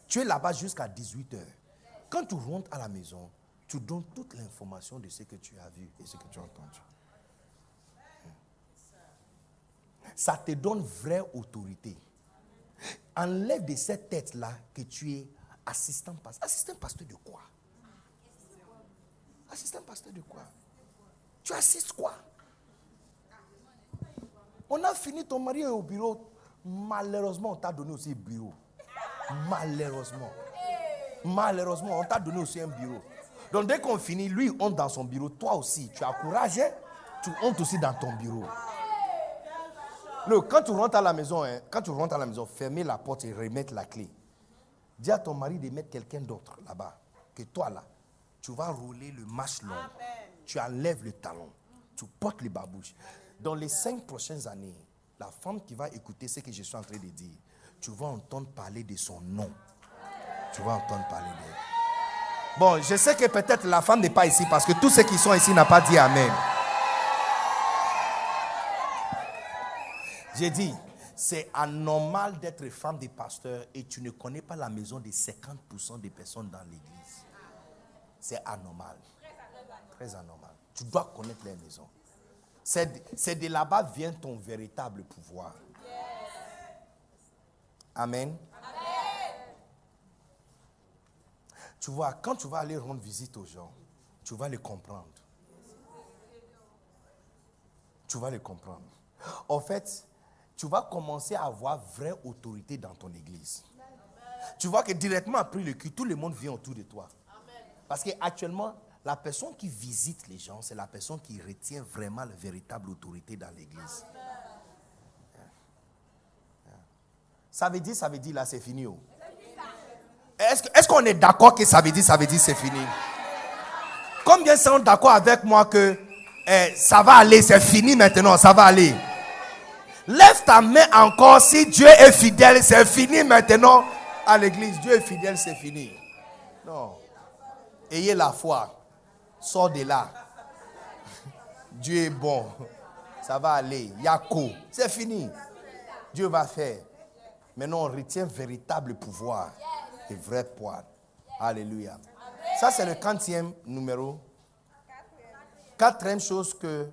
Tu es là-bas jusqu'à 18 h Quand tu rentres à la maison, tu donnes toute l'information de ce que tu as vu et ce que tu as entendu. Ça te donne vraie autorité. Enlève de cette tête-là que tu es assistant pasteur. Assistant pasteur de quoi? Assistant pasteur de quoi? Tu assistes quoi? On a fini ton mari au bureau. Malheureusement, on t'a donné aussi un bureau. Malheureusement. Malheureusement, on t'a donné aussi un bureau. Donc dès qu'on finit, lui honte dans son bureau. Toi aussi, tu as courage, hein? tu hontes aussi dans ton bureau. Quand tu rentres à la maison, hein, quand tu rentres à la maison, fermez la porte et remettre la clé. Dis à ton mari de mettre quelqu'un d'autre là-bas. Que toi là, tu vas rouler le match long. Tu enlèves le talon. Tu portes les babouches. Dans les cinq prochaines années, la femme qui va écouter ce que je suis en train de dire, tu vas entendre parler de son nom. Tu vas entendre parler d'elle. Bon, je sais que peut-être la femme n'est pas ici parce que tous ceux qui sont ici n'ont pas dit Amen. J'ai dit, c'est anormal d'être femme des pasteurs et tu ne connais pas la maison des 50% des personnes dans l'église. C'est anormal. Très anormal. Tu dois connaître les maisons. C'est de là-bas vient ton véritable pouvoir. Amen. Tu vois, quand tu vas aller rendre visite aux gens, tu vas les comprendre. Tu vas les comprendre. En fait, tu vas commencer à avoir vraie autorité dans ton église. Tu vois que directement après le cul, tout le monde vient autour de toi. Parce qu'actuellement, la personne qui visite les gens, c'est la personne qui retient vraiment la véritable autorité dans l'église. Ça veut dire, ça veut dire là, c'est fini. Oh. Est-ce qu'on est, d'accord que ça veut dire, ça veut dire c'est fini? Combien sont d'accord avec moi que eh, ça va aller, c'est fini maintenant, ça va aller? Lève ta main encore si Dieu est fidèle, c'est fini maintenant à l'église. Dieu est fidèle, c'est fini. Non. Ayez la foi. Sors de là. Dieu est bon. Ça va aller. Yako. C'est fini. Dieu va faire. Maintenant, on retient véritable pouvoir et vrai poids. Alléluia. Ça, c'est le quatrième numéro. Quatrième chose que.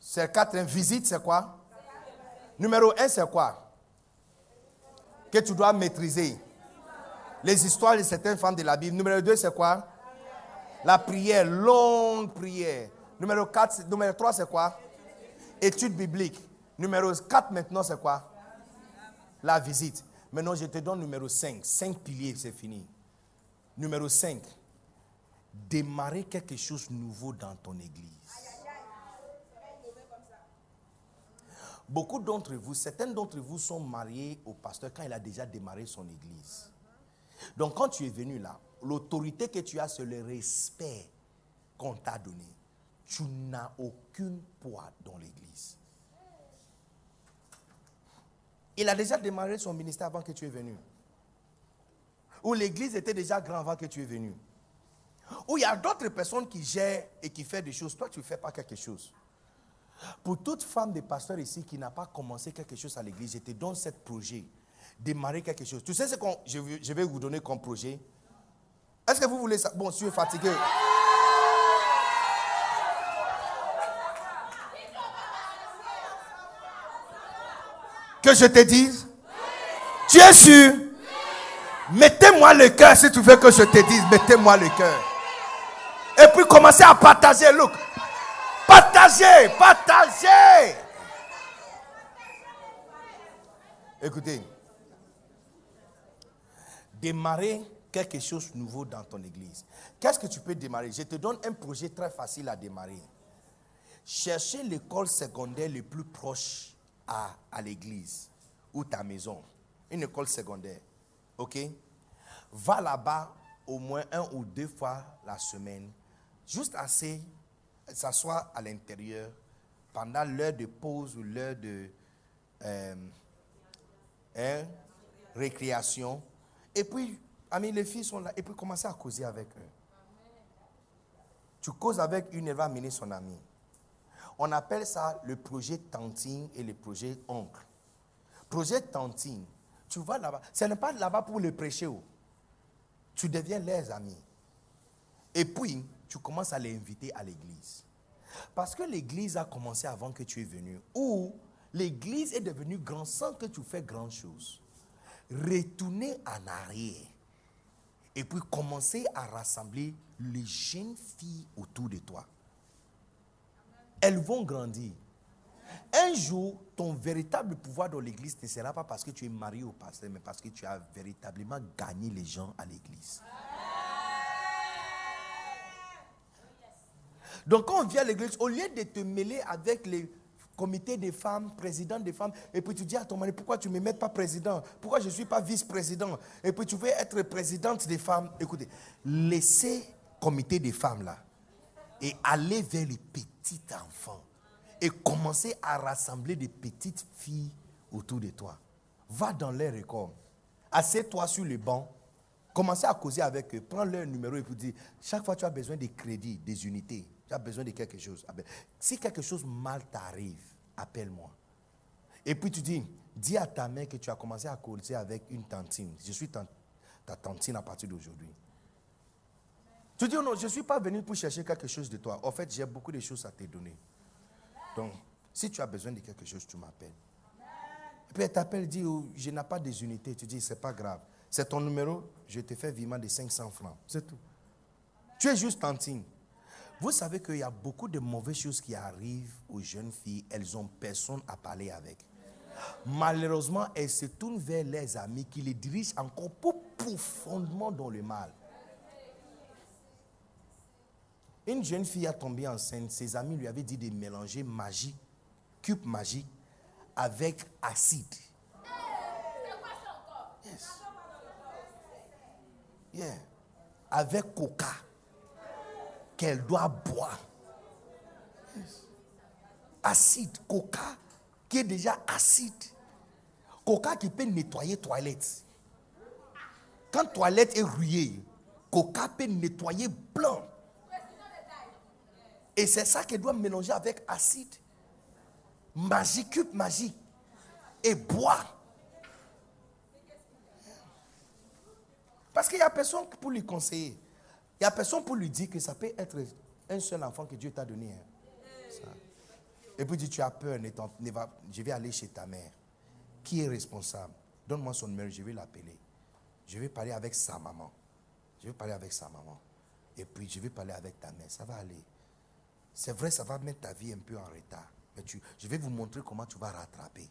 C'est quatrième visite, c'est quoi? Numéro un, c'est quoi? Que tu dois maîtriser. Les histoires de certaines femmes de la Bible. Numéro deux, c'est quoi? La prière, longue prière. Numéro 4, numéro 3, c'est quoi? Étude biblique. Numéro 4 maintenant, c'est quoi? La visite. Maintenant, je te donne numéro 5. 5 piliers, c'est fini. Numéro 5. Démarrer quelque chose de nouveau dans ton église. Beaucoup d'entre vous, certains d'entre vous sont mariés au pasteur quand il a déjà démarré son église. Donc quand tu es venu là, l'autorité que tu as, c'est le respect qu'on t'a donné. Tu n'as aucun poids dans l'église. Il a déjà démarré son ministère avant que tu es venu. Ou l'église était déjà grande avant que tu es venu. Ou il y a d'autres personnes qui gèrent et qui font des choses. Toi, tu ne fais pas quelque chose. Pour toute femme de pasteur ici qui n'a pas commencé quelque chose à l'église, je te donne ce projet. Démarrer quelque chose. Tu sais ce que je vais vous donner comme projet Est-ce que vous voulez ça? Bon, tu es fatigué. Que je te dise? Tu es sûr? Mettez-moi le cœur si tu veux que je te dise. Mettez-moi le cœur. Et puis commencez à partager. Look. Partagez, partagez. Écoutez. Démarrer quelque chose de nouveau dans ton église. Qu'est-ce que tu peux démarrer? Je te donne un projet très facile à démarrer. Cherchez l'école secondaire le plus proche à, à l'église ou ta maison. Une école secondaire. OK? Va là-bas au moins un ou deux fois la semaine. Juste assez s'asseoir à l'intérieur pendant l'heure de pause ou l'heure de euh, hein, récréation. Et puis, amis, les filles sont là. Et puis, commencer à causer avec eux. Tu causes avec une, elle va amener son ami. On appelle ça le projet tantine et le projet oncle. Projet tantine, tu vas là-bas. Ce n'est pas là-bas pour le prêcher. Oh. Tu deviens leurs amis. Et puis, tu commences à les inviter à l'église. Parce que l'église a commencé avant que tu es venu. Ou l'église est devenue grande sans que tu fasses grand chose. Retourner en arrière. Et puis commencer à rassembler les jeunes filles autour de toi. Elles vont grandir. Un jour, ton véritable pouvoir dans l'église ne sera pas parce que tu es marié au pasteur, mais parce que tu as véritablement gagné les gens à l'église. Donc quand on vient à l'église, au lieu de te mêler avec les comités des femmes, présidents des femmes, et puis tu dis à ton mari, pourquoi tu ne me mets pas président? Pourquoi je ne suis pas vice-président? Et puis tu veux être présidente des femmes? Écoutez, laissez comité des femmes là et allez vers les petits enfants et commencez à rassembler des petites filles autour de toi. Va dans leur école. Assieds-toi sur le banc. Commencez à causer avec eux. Prends leur numéro et puis dis, chaque fois que tu as besoin de crédits, des unités, tu as besoin de quelque chose. Si quelque chose mal t'arrive, appelle-moi. Et puis tu dis, dis à ta mère que tu as commencé à causer avec une tantine. Je suis ta, tantine à partir d'aujourd'hui. Tu dis, oh non, je ne suis pas venu pour chercher quelque chose de toi. En fait, j'ai beaucoup de choses à te donner. Donc, si tu as besoin de quelque chose, tu m'appelles. Et puis elle t'appelle, dit, oh, je n'ai pas des unités. Tu dis, c'est pas grave. C'est ton numéro, je te fais virement de 500 francs. C'est tout. Tu es juste tantine. Vous savez qu'il y a beaucoup de mauvaises choses qui arrivent aux jeunes filles. Elles n'ont personne à parler avec. Malheureusement, elles se tournent vers les amis qui les dirigent encore plus profondément dans le mal. Une jeune fille a tombé enceinte. Ses amis lui avaient dit de mélanger magie, cube magique, avec acide. Avec coca qu'elle doit boire. Acide, coca qui est déjà acide. Coca qui peut nettoyer toilette. Quand toilette est rouillée, coca peut nettoyer blanc. Et c'est ça qu'elle doit mélanger avec acide. Magique, cube magique. Et boire. Parce qu'il n'y a personne pour lui conseiller. Il n'y a personne pour lui dire que ça peut être un seul enfant que Dieu t'a donné. Hein. Et puis dit, tu as peur, je vais aller chez ta mère. Qui est responsable? Donne-moi son numéro, je vais l'appeler. Je vais parler avec sa maman. Je vais parler avec sa maman. Et puis je vais parler avec ta mère. Ça va aller. C'est vrai, ça va mettre ta vie un peu en retard. Mais tu, je vais vous montrer comment tu vas rattraper.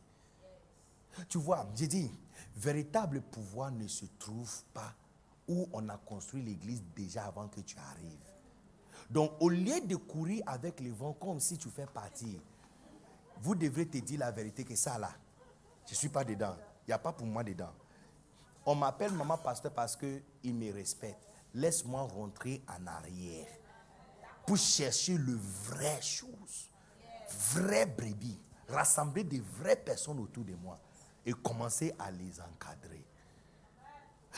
Tu vois, j'ai dit, véritable pouvoir ne se trouve pas où on a construit l'église déjà avant que tu arrives. Donc, au lieu de courir avec les vents comme si tu fais partie, vous devrez te dire la vérité que ça là, je ne suis pas dedans. Il n'y a pas pour moi dedans. On m'appelle maman pasteur parce qu'il me respecte. Laisse-moi rentrer en arrière pour chercher le vrai chose, vrai brebis, rassembler des vraies personnes autour de moi et commencer à les encadrer.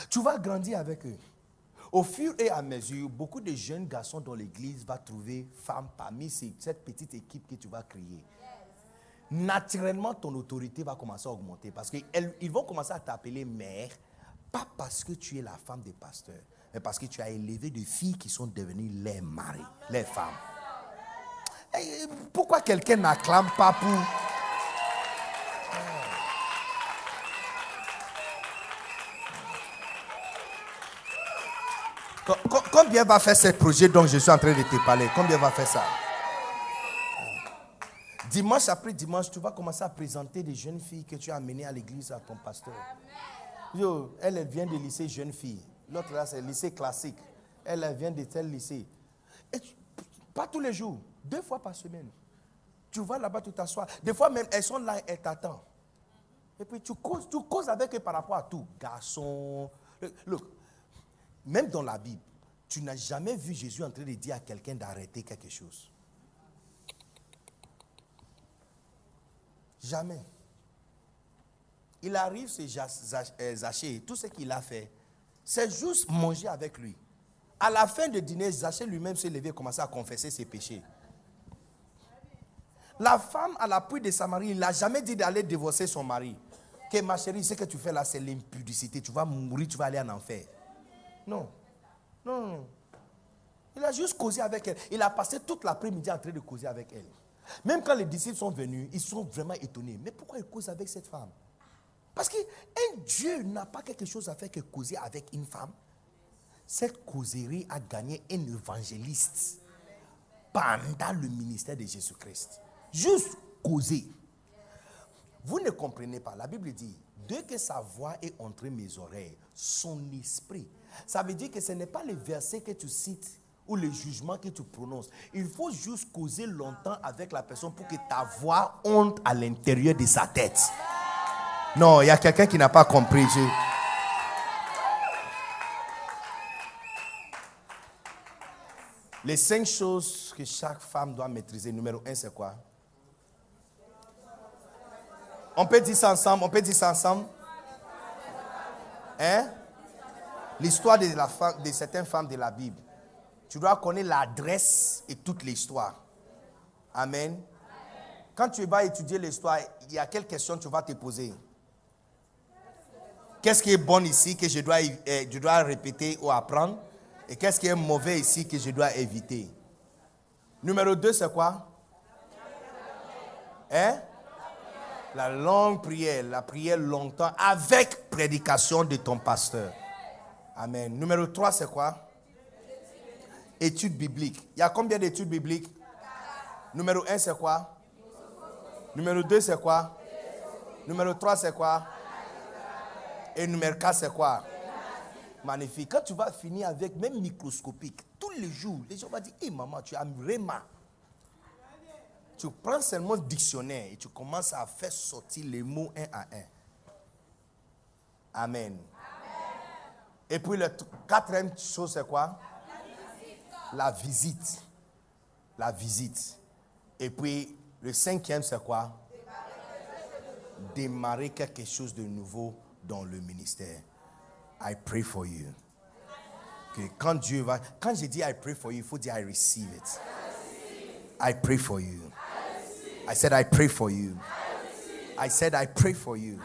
Tu vas grandir avec eux. Au fur et à mesure, beaucoup de jeunes garçons dans l'église vont trouver femmes parmi cette petite équipe que tu vas créer. Naturellement, ton autorité va commencer à augmenter parce qu'ils vont commencer à t'appeler mère, pas parce que tu es la femme des pasteurs, mais parce que tu as élevé des filles qui sont devenues les maris, les femmes. pourquoi quelqu'un n'acclame pas pour Combien va faire ce projet dont je suis en train de te parler? Combien va faire ça? Dimanche après dimanche, tu vas commencer à présenter des jeunes filles que tu as amenées à l'église à ton pasteur. Yo, elle, vient du lycée jeune fille. L'autre là, c'est lycée classique. Elle, vient de tel lycée. Et pas tous les jours, deux fois par semaine. Tu vas là-bas, tu t'assois. Des fois même, elles sont là, elles t'attendent. Et puis tu causes, tu causes avec eux par rapport à tout. Garçon. Look, même dans la Bible, tu n'as jamais vu Jésus en train de dire à quelqu'un d'arrêter quelque chose. Jamais. Il arrive, c'est euh, Zachée, tout ce qu'il a fait, c'est juste manger avec lui. À la fin du dîner, Zachée lui-même s'est levé et commencé à confesser ses péchés. La femme à l'appui de sa mari, il n'a jamais dit d'aller divorcer son mari. Que ma chérie, ce que tu fais là, c'est l'impudicité. Tu vas mourir, tu vas aller en enfer. Non. Non, non. Il a juste causé avec elle. Il a passé toute l'après-midi en train de causer avec elle. Même quand les disciples sont venus, ils sont vraiment étonnés. Mais pourquoi il cause avec cette femme? Parce qu'un Dieu n'a pas quelque chose à faire que causer avec une femme. Cette causerie a gagné un évangéliste pendant le ministère de Jésus-Christ. Juste causer. Vous ne comprenez pas. La Bible dit, dès que sa voix est entrée mes oreilles, son esprit ça veut dire que ce n'est pas les versets que tu cites ou les jugements que tu prononces. Il faut juste causer longtemps avec la personne pour que ta voix honte à l'intérieur de sa tête. Non, il y a quelqu'un qui n'a pas compris. Les cinq choses que chaque femme doit maîtriser. Numéro un, c'est quoi? On peut dire ça ensemble On peut dire ça ensemble Hein? L'histoire de, certaines femmes de la Bible. Tu dois connaître l'adresse et toute l'histoire. Amen. Quand tu vas étudier l'histoire, il y a quelles questions tu vas te poser? Qu'est-ce qui est bon ici que je dois, eh, je dois répéter ou apprendre? Et qu'est-ce qui est mauvais ici que je dois éviter? Numéro 2, c'est quoi? Hein? La longue prière, la prière longtemps avec prédication de ton pasteur. Amen. Numéro 3, c'est quoi? Études bibliques. Il y a combien d'études bibliques? Numéro 1, c'est quoi? Numéro 2, c'est quoi? Numéro 3, c'est quoi? Et numéro 4, c'est quoi? Magnifique. Quand tu vas finir avec même microscopique, tous les jours, les gens vont dire Hé maman, tu as vraiment. Tu prends seulement le dictionnaire et tu commences à faire sortir les mots un à un. Amen. Et puis t- quatrième chose, c'est quoi? La visite. La visite. Et puis le cinquième, c'est quoi? Démarrer quelque chose de nouveau dans le ministère. I pray for you. Que quand Dieu va. Quand I pray for you, il faut dire I receive it. I pray for you. I said I pray for you. I said I pray for you.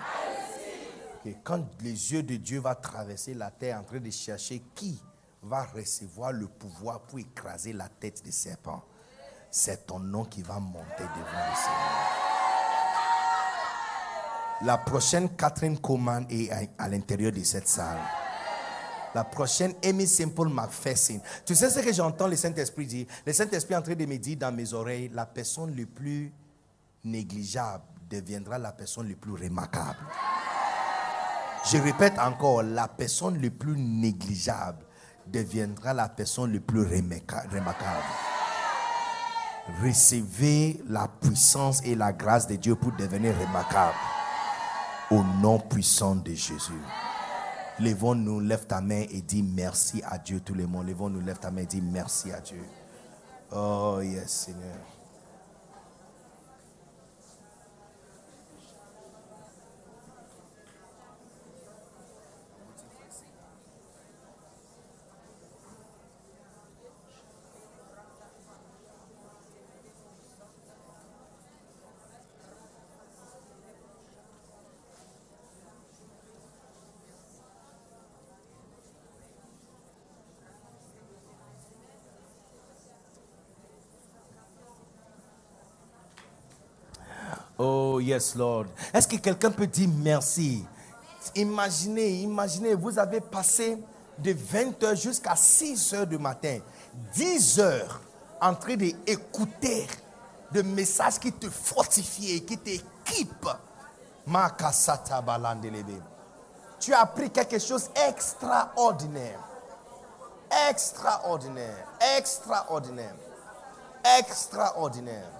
Que quand les yeux de Dieu vont traverser la terre en train de chercher qui va recevoir le pouvoir pour écraser la tête des serpents, c'est ton nom qui va monter devant le Seigneur. La prochaine quatrième commande est à, l'intérieur de cette salle. La prochaine, Amy Simple McPherson. Tu sais ce que j'entends le Saint-Esprit dire? Le Saint-Esprit est en train de me dire dans mes oreilles, la personne le plus négligeable deviendra la personne le plus remarquable. Je répète encore, la personne le plus négligeable deviendra la personne le plus remarquable. Recevez la puissance et la grâce de Dieu pour devenir remarquable. Au nom puissant de Jésus. Lèvons-nous, lève ta main et dis merci à Dieu, tout le monde. Lèvons-nous, lève ta main et dis merci à Dieu. Oh, yes, Seigneur. Oh, yes, Lord. Est-ce que quelqu'un peut dire merci? Imaginez, imaginez, vous avez passé de 20 heures jusqu'à 6 heures du matin, 10 heures en train d'écouter des messages qui te fortifient, qui t'équipent. Tu as appris quelque chose extraordinaire. Extraordinaire. Extraordinaire. Extraordinaire.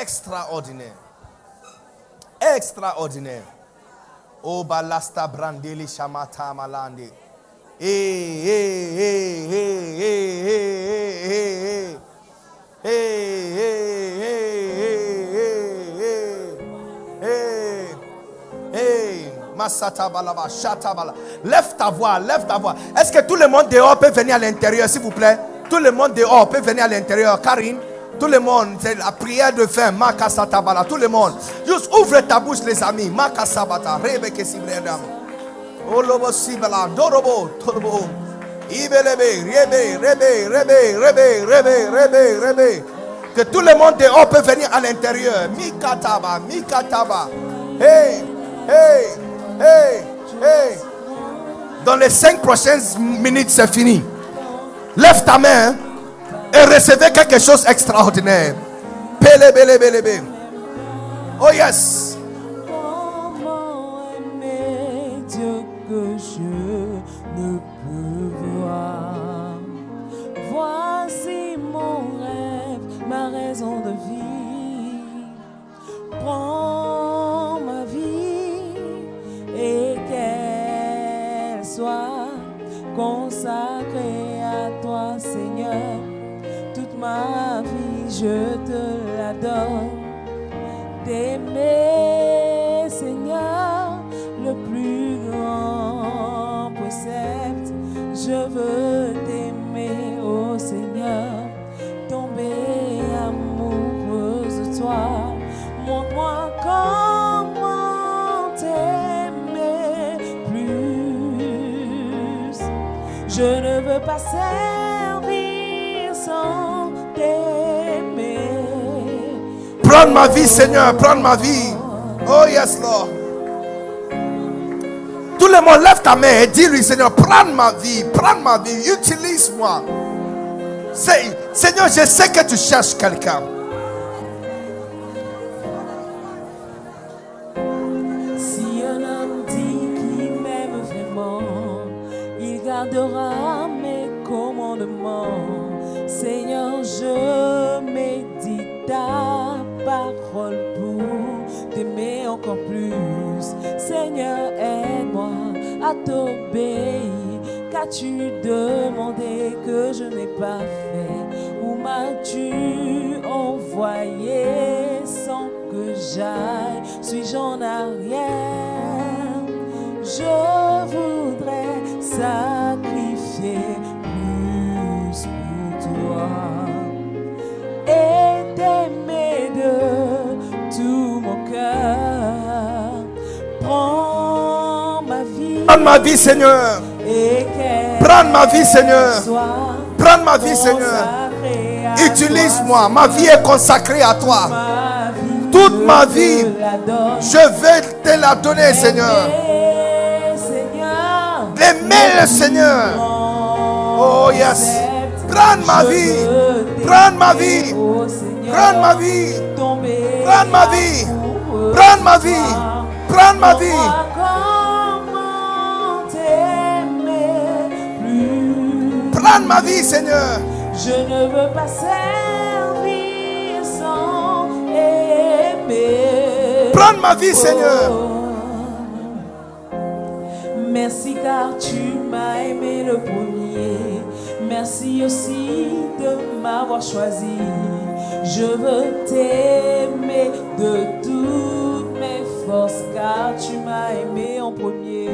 Extraordinaire. Extraordinaire. Oh balasta brandeli shamata malande. Lève ta voix, lève ta voix. Est-ce que tout le monde dehors peut venir à l'intérieur, s'il vous plaît? Tout le monde dehors peut venir à l'intérieur. Karine, tout le monde, c'est la prière de fin. Makasata bala, tout le monde. Juste ouvre ta bouche, les amis. Makasabata, rebeke sibredam. Olobo sibala, dorobo, torobo. Ibelebe, rebe, rebe, rebe, rebe, rebe, rebe, rebe. Que tout le monde dehors peut venir à l'intérieur. Mikataba, mikataba. Hey, hey, hey, hey. Dans les cinq prochaines minutes, c'est fini. Lève ta main et recevez quelque chose d'extraordinaire. Pele, bele, bele, bele. Oh yes. Comment aimer Dieu que je ne peux voir Voici mon rêve, ma raison ma vie, je te la donne d'aimer, Seigneur, le plus grand précepte. Je veux t'aimer, oh Seigneur, tomber amoureuse de toi. Montre-moi comment t'aimer plus. Je ne veux pas servir Prends ma vie, Seigneur, prends ma vie. Oh yes, Lord. Tout le monde, lève ta main et dis-lui, Seigneur, prends ma vie, prends ma vie, utilise-moi. Seigneur, je sais que tu cherches quelqu'un. T'obéir. Qu'as-tu demandé que je n'ai pas fait? Où m'as-tu envoyé sans que j'aille? Suis-je en arrière? Je voudrais sacrifier plus pour toi Prends ma vie, Seigneur. Prends ma vie, Seigneur. Prends ma vie, Seigneur. Utilise-moi. Ma vie est consacrée à toi. Toute ma vie. Je vais te la donner, Seigneur. Aimer le Seigneur. Oh, yes. Prends ma vie. Prends ma vie. Prends ma vie. Prends ma vie. Prends ma vie. Prends ma vie. Prends ma vie, Seigneur. Je ne veux pas servir sans aimer. Prends ma vie, Seigneur. Oh. Merci car tu m'as aimé le premier. Merci aussi de m'avoir choisi. Je veux t'aimer de toutes mes forces car tu m'as aimé en premier.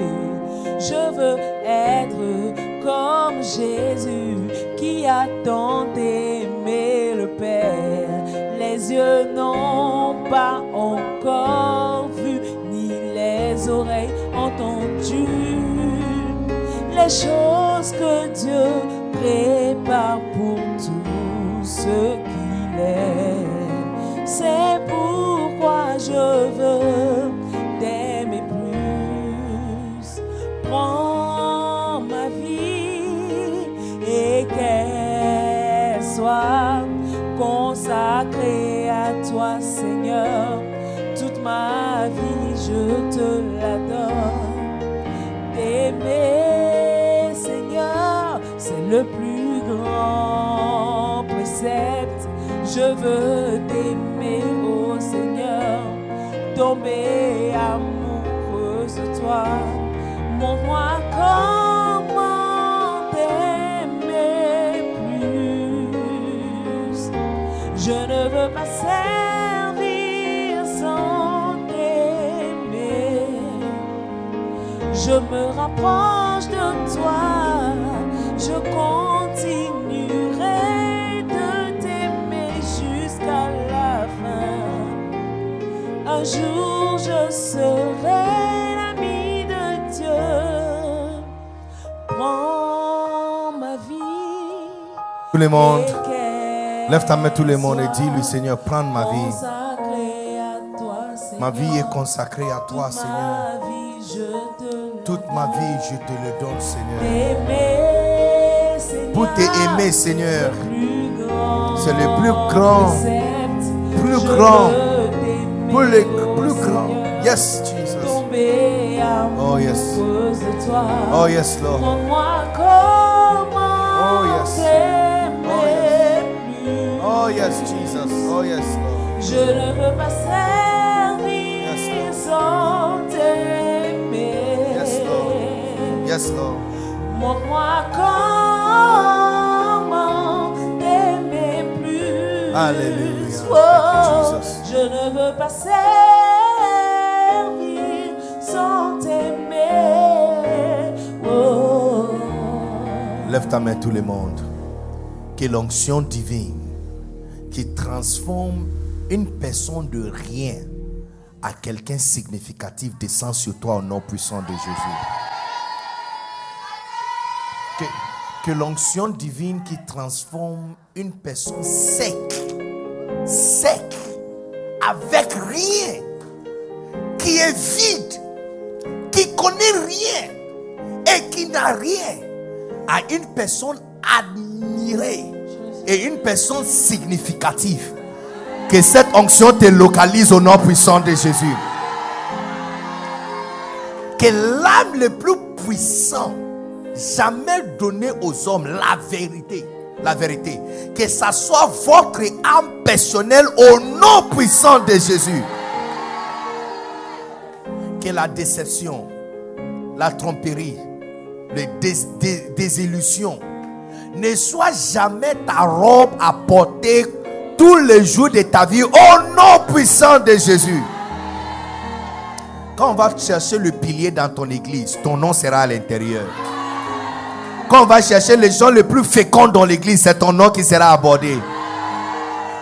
Je veux être comme Jésus qui a tant aimé le Père. Les yeux n'ont pas encore vu, ni les oreilles entendu les choses que Dieu prépare pour tous ceux qu'il aime. C'est pourquoi je veux ma vie, je te la donne. T'aimer, Seigneur, c'est le plus grand précepte. Je veux t'aimer, oh Seigneur, tomber amoureuse de toi. Montre-moi comment Je me rapproche de toi, je continuerai de t'aimer jusqu'à la fin. Un jour je serai l'ami de Dieu. Prends ma vie. Tout le monde. Lève ta main, tout le monde, et dis-lui, Seigneur, prends ma vie. Ma vie est consacrée à toi, Seigneur. Te Toute ma vie, je te le donne, Seigneur. Aimer, Seigneur, Pour t'aimer, Seigneur. plus grand C'est le plus grand. Plus grand. Pour le oh plus grand. Seigneur. Yes, Jesus. Oh, yes. amoureuse de toi. Oh, yes, Lord. Oh, yes. Oh, yes, Jesus. Oh, yes, Lord. Je ne veux pas servir Yes, sans Yes, Lord. Montre-moi comment t'aimer plus. Alléluia. Oh, je ne veux pas servir sans t'aimer. Oh. Lève ta main, tout le monde. Que l'onction divine qui transforme une personne de rien à quelqu'un significatif descend sur toi au nom puissant de Jésus. Que, l'onction divine qui transforme une personne sec, sec, avec rien, qui est vide, qui connaît rien et qui n'a rien, à une personne admirée et une personne significative. Que cette onction te localise au nom puissant de Jésus. Que l'âme le plus puissant jamais donné aux hommes la vérité. La vérité. Que ça soit votre âme personnelle au nom puissant de Jésus. Que la déception, la tromperie, les désillusions. Ne sois jamais ta robe à porter tous les jours de ta vie au nom puissant de Jésus. Quand on va chercher le pilier dans ton église, ton nom sera à l'intérieur. Quand on va chercher les gens les plus féconds dans l'église, c'est ton nom qui sera abordé.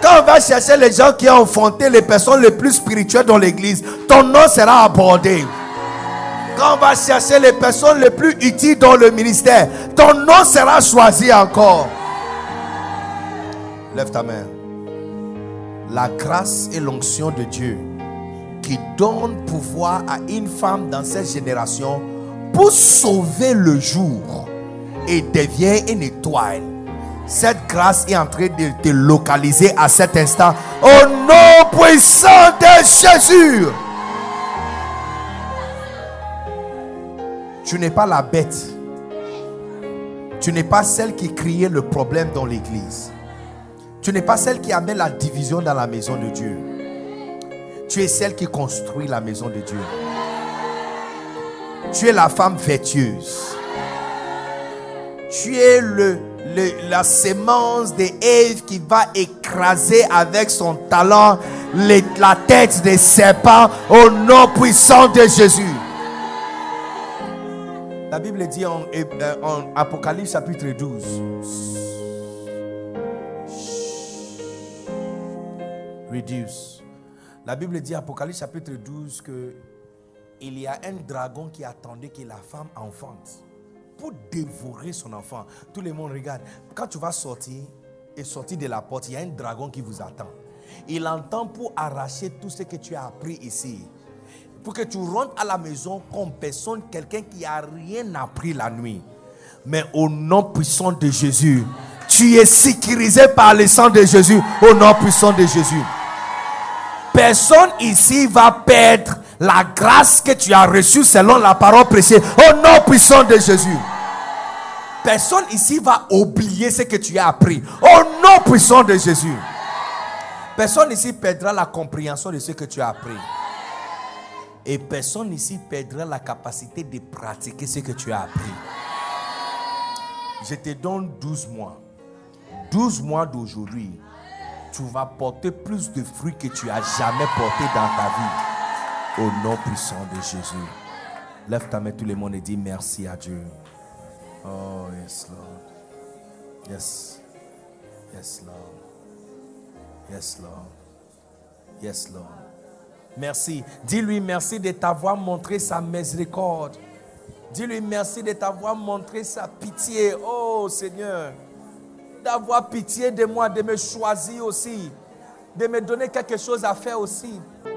Quand on va chercher les gens qui ont enfanté les personnes les plus spirituelles dans l'église, ton nom sera abordé. Quand on va chercher les personnes les plus utiles dans le ministère, ton nom sera choisi encore. Lève ta main. La grâce et l'onction de Dieu qui donne pouvoir à une femme dans cette génération pour sauver le jour et devient une étoile cette grâce est en train de te localiser à cet instant. Au nom puissant de Jésus. Tu n'es pas la bête. Tu n'es pas celle qui criait le problème dans l'église. Tu n'es pas celle qui amène la division dans la maison de Dieu. Tu es celle qui construit la maison de Dieu. Tu es la femme vertueuse. Tu es le la sémence de Ève qui va écraser avec son talent la tête des serpents au nom puissant de Jésus. La Bible dit en, euh, en Apocalypse chapitre 12. Reduce. La Bible dit Apocalypse chapitre 12 que il y a un dragon qui attendait que la femme enfante pour dévorer son enfant. Tout le monde regarde. Quand tu vas sortir et sortir de la porte, il y a un dragon qui vous attend. Il entend pour arracher tout ce que tu as appris ici. Pour que tu rentres à la maison comme personne, quelqu'un qui a rien appris la nuit. Mais au nom puissant de Jésus, tu es sécurisé par le sang de Jésus. Au nom puissant de Jésus. Personne ici va perdre la grâce que tu as reçue selon la parole prêchée. Au nom puissant de Jésus. Personne ici va oublier ce que tu as appris. Au nom puissant de Jésus. Personne ici perdra la compréhension de ce que tu as appris. Et personne ici perdra la capacité de pratiquer ce que tu as appris. Je te donne 12 mois. 12 mois d'aujourd'hui, tu vas porter plus de fruits que tu as jamais porté dans ta vie. Au nom puissant de Jésus. Lève ta main tout le monde et dis merci à Dieu. Oh, yes, Lord. Yes. Yes, Lord. Yes, Lord. Yes, Lord. Merci. Dis-lui merci de t'avoir montré sa miséricorde. Dis-lui merci de t'avoir montré sa pitié. Oh Seigneur, d'avoir pitié de moi, de me choisir aussi, de me donner quelque chose à faire aussi.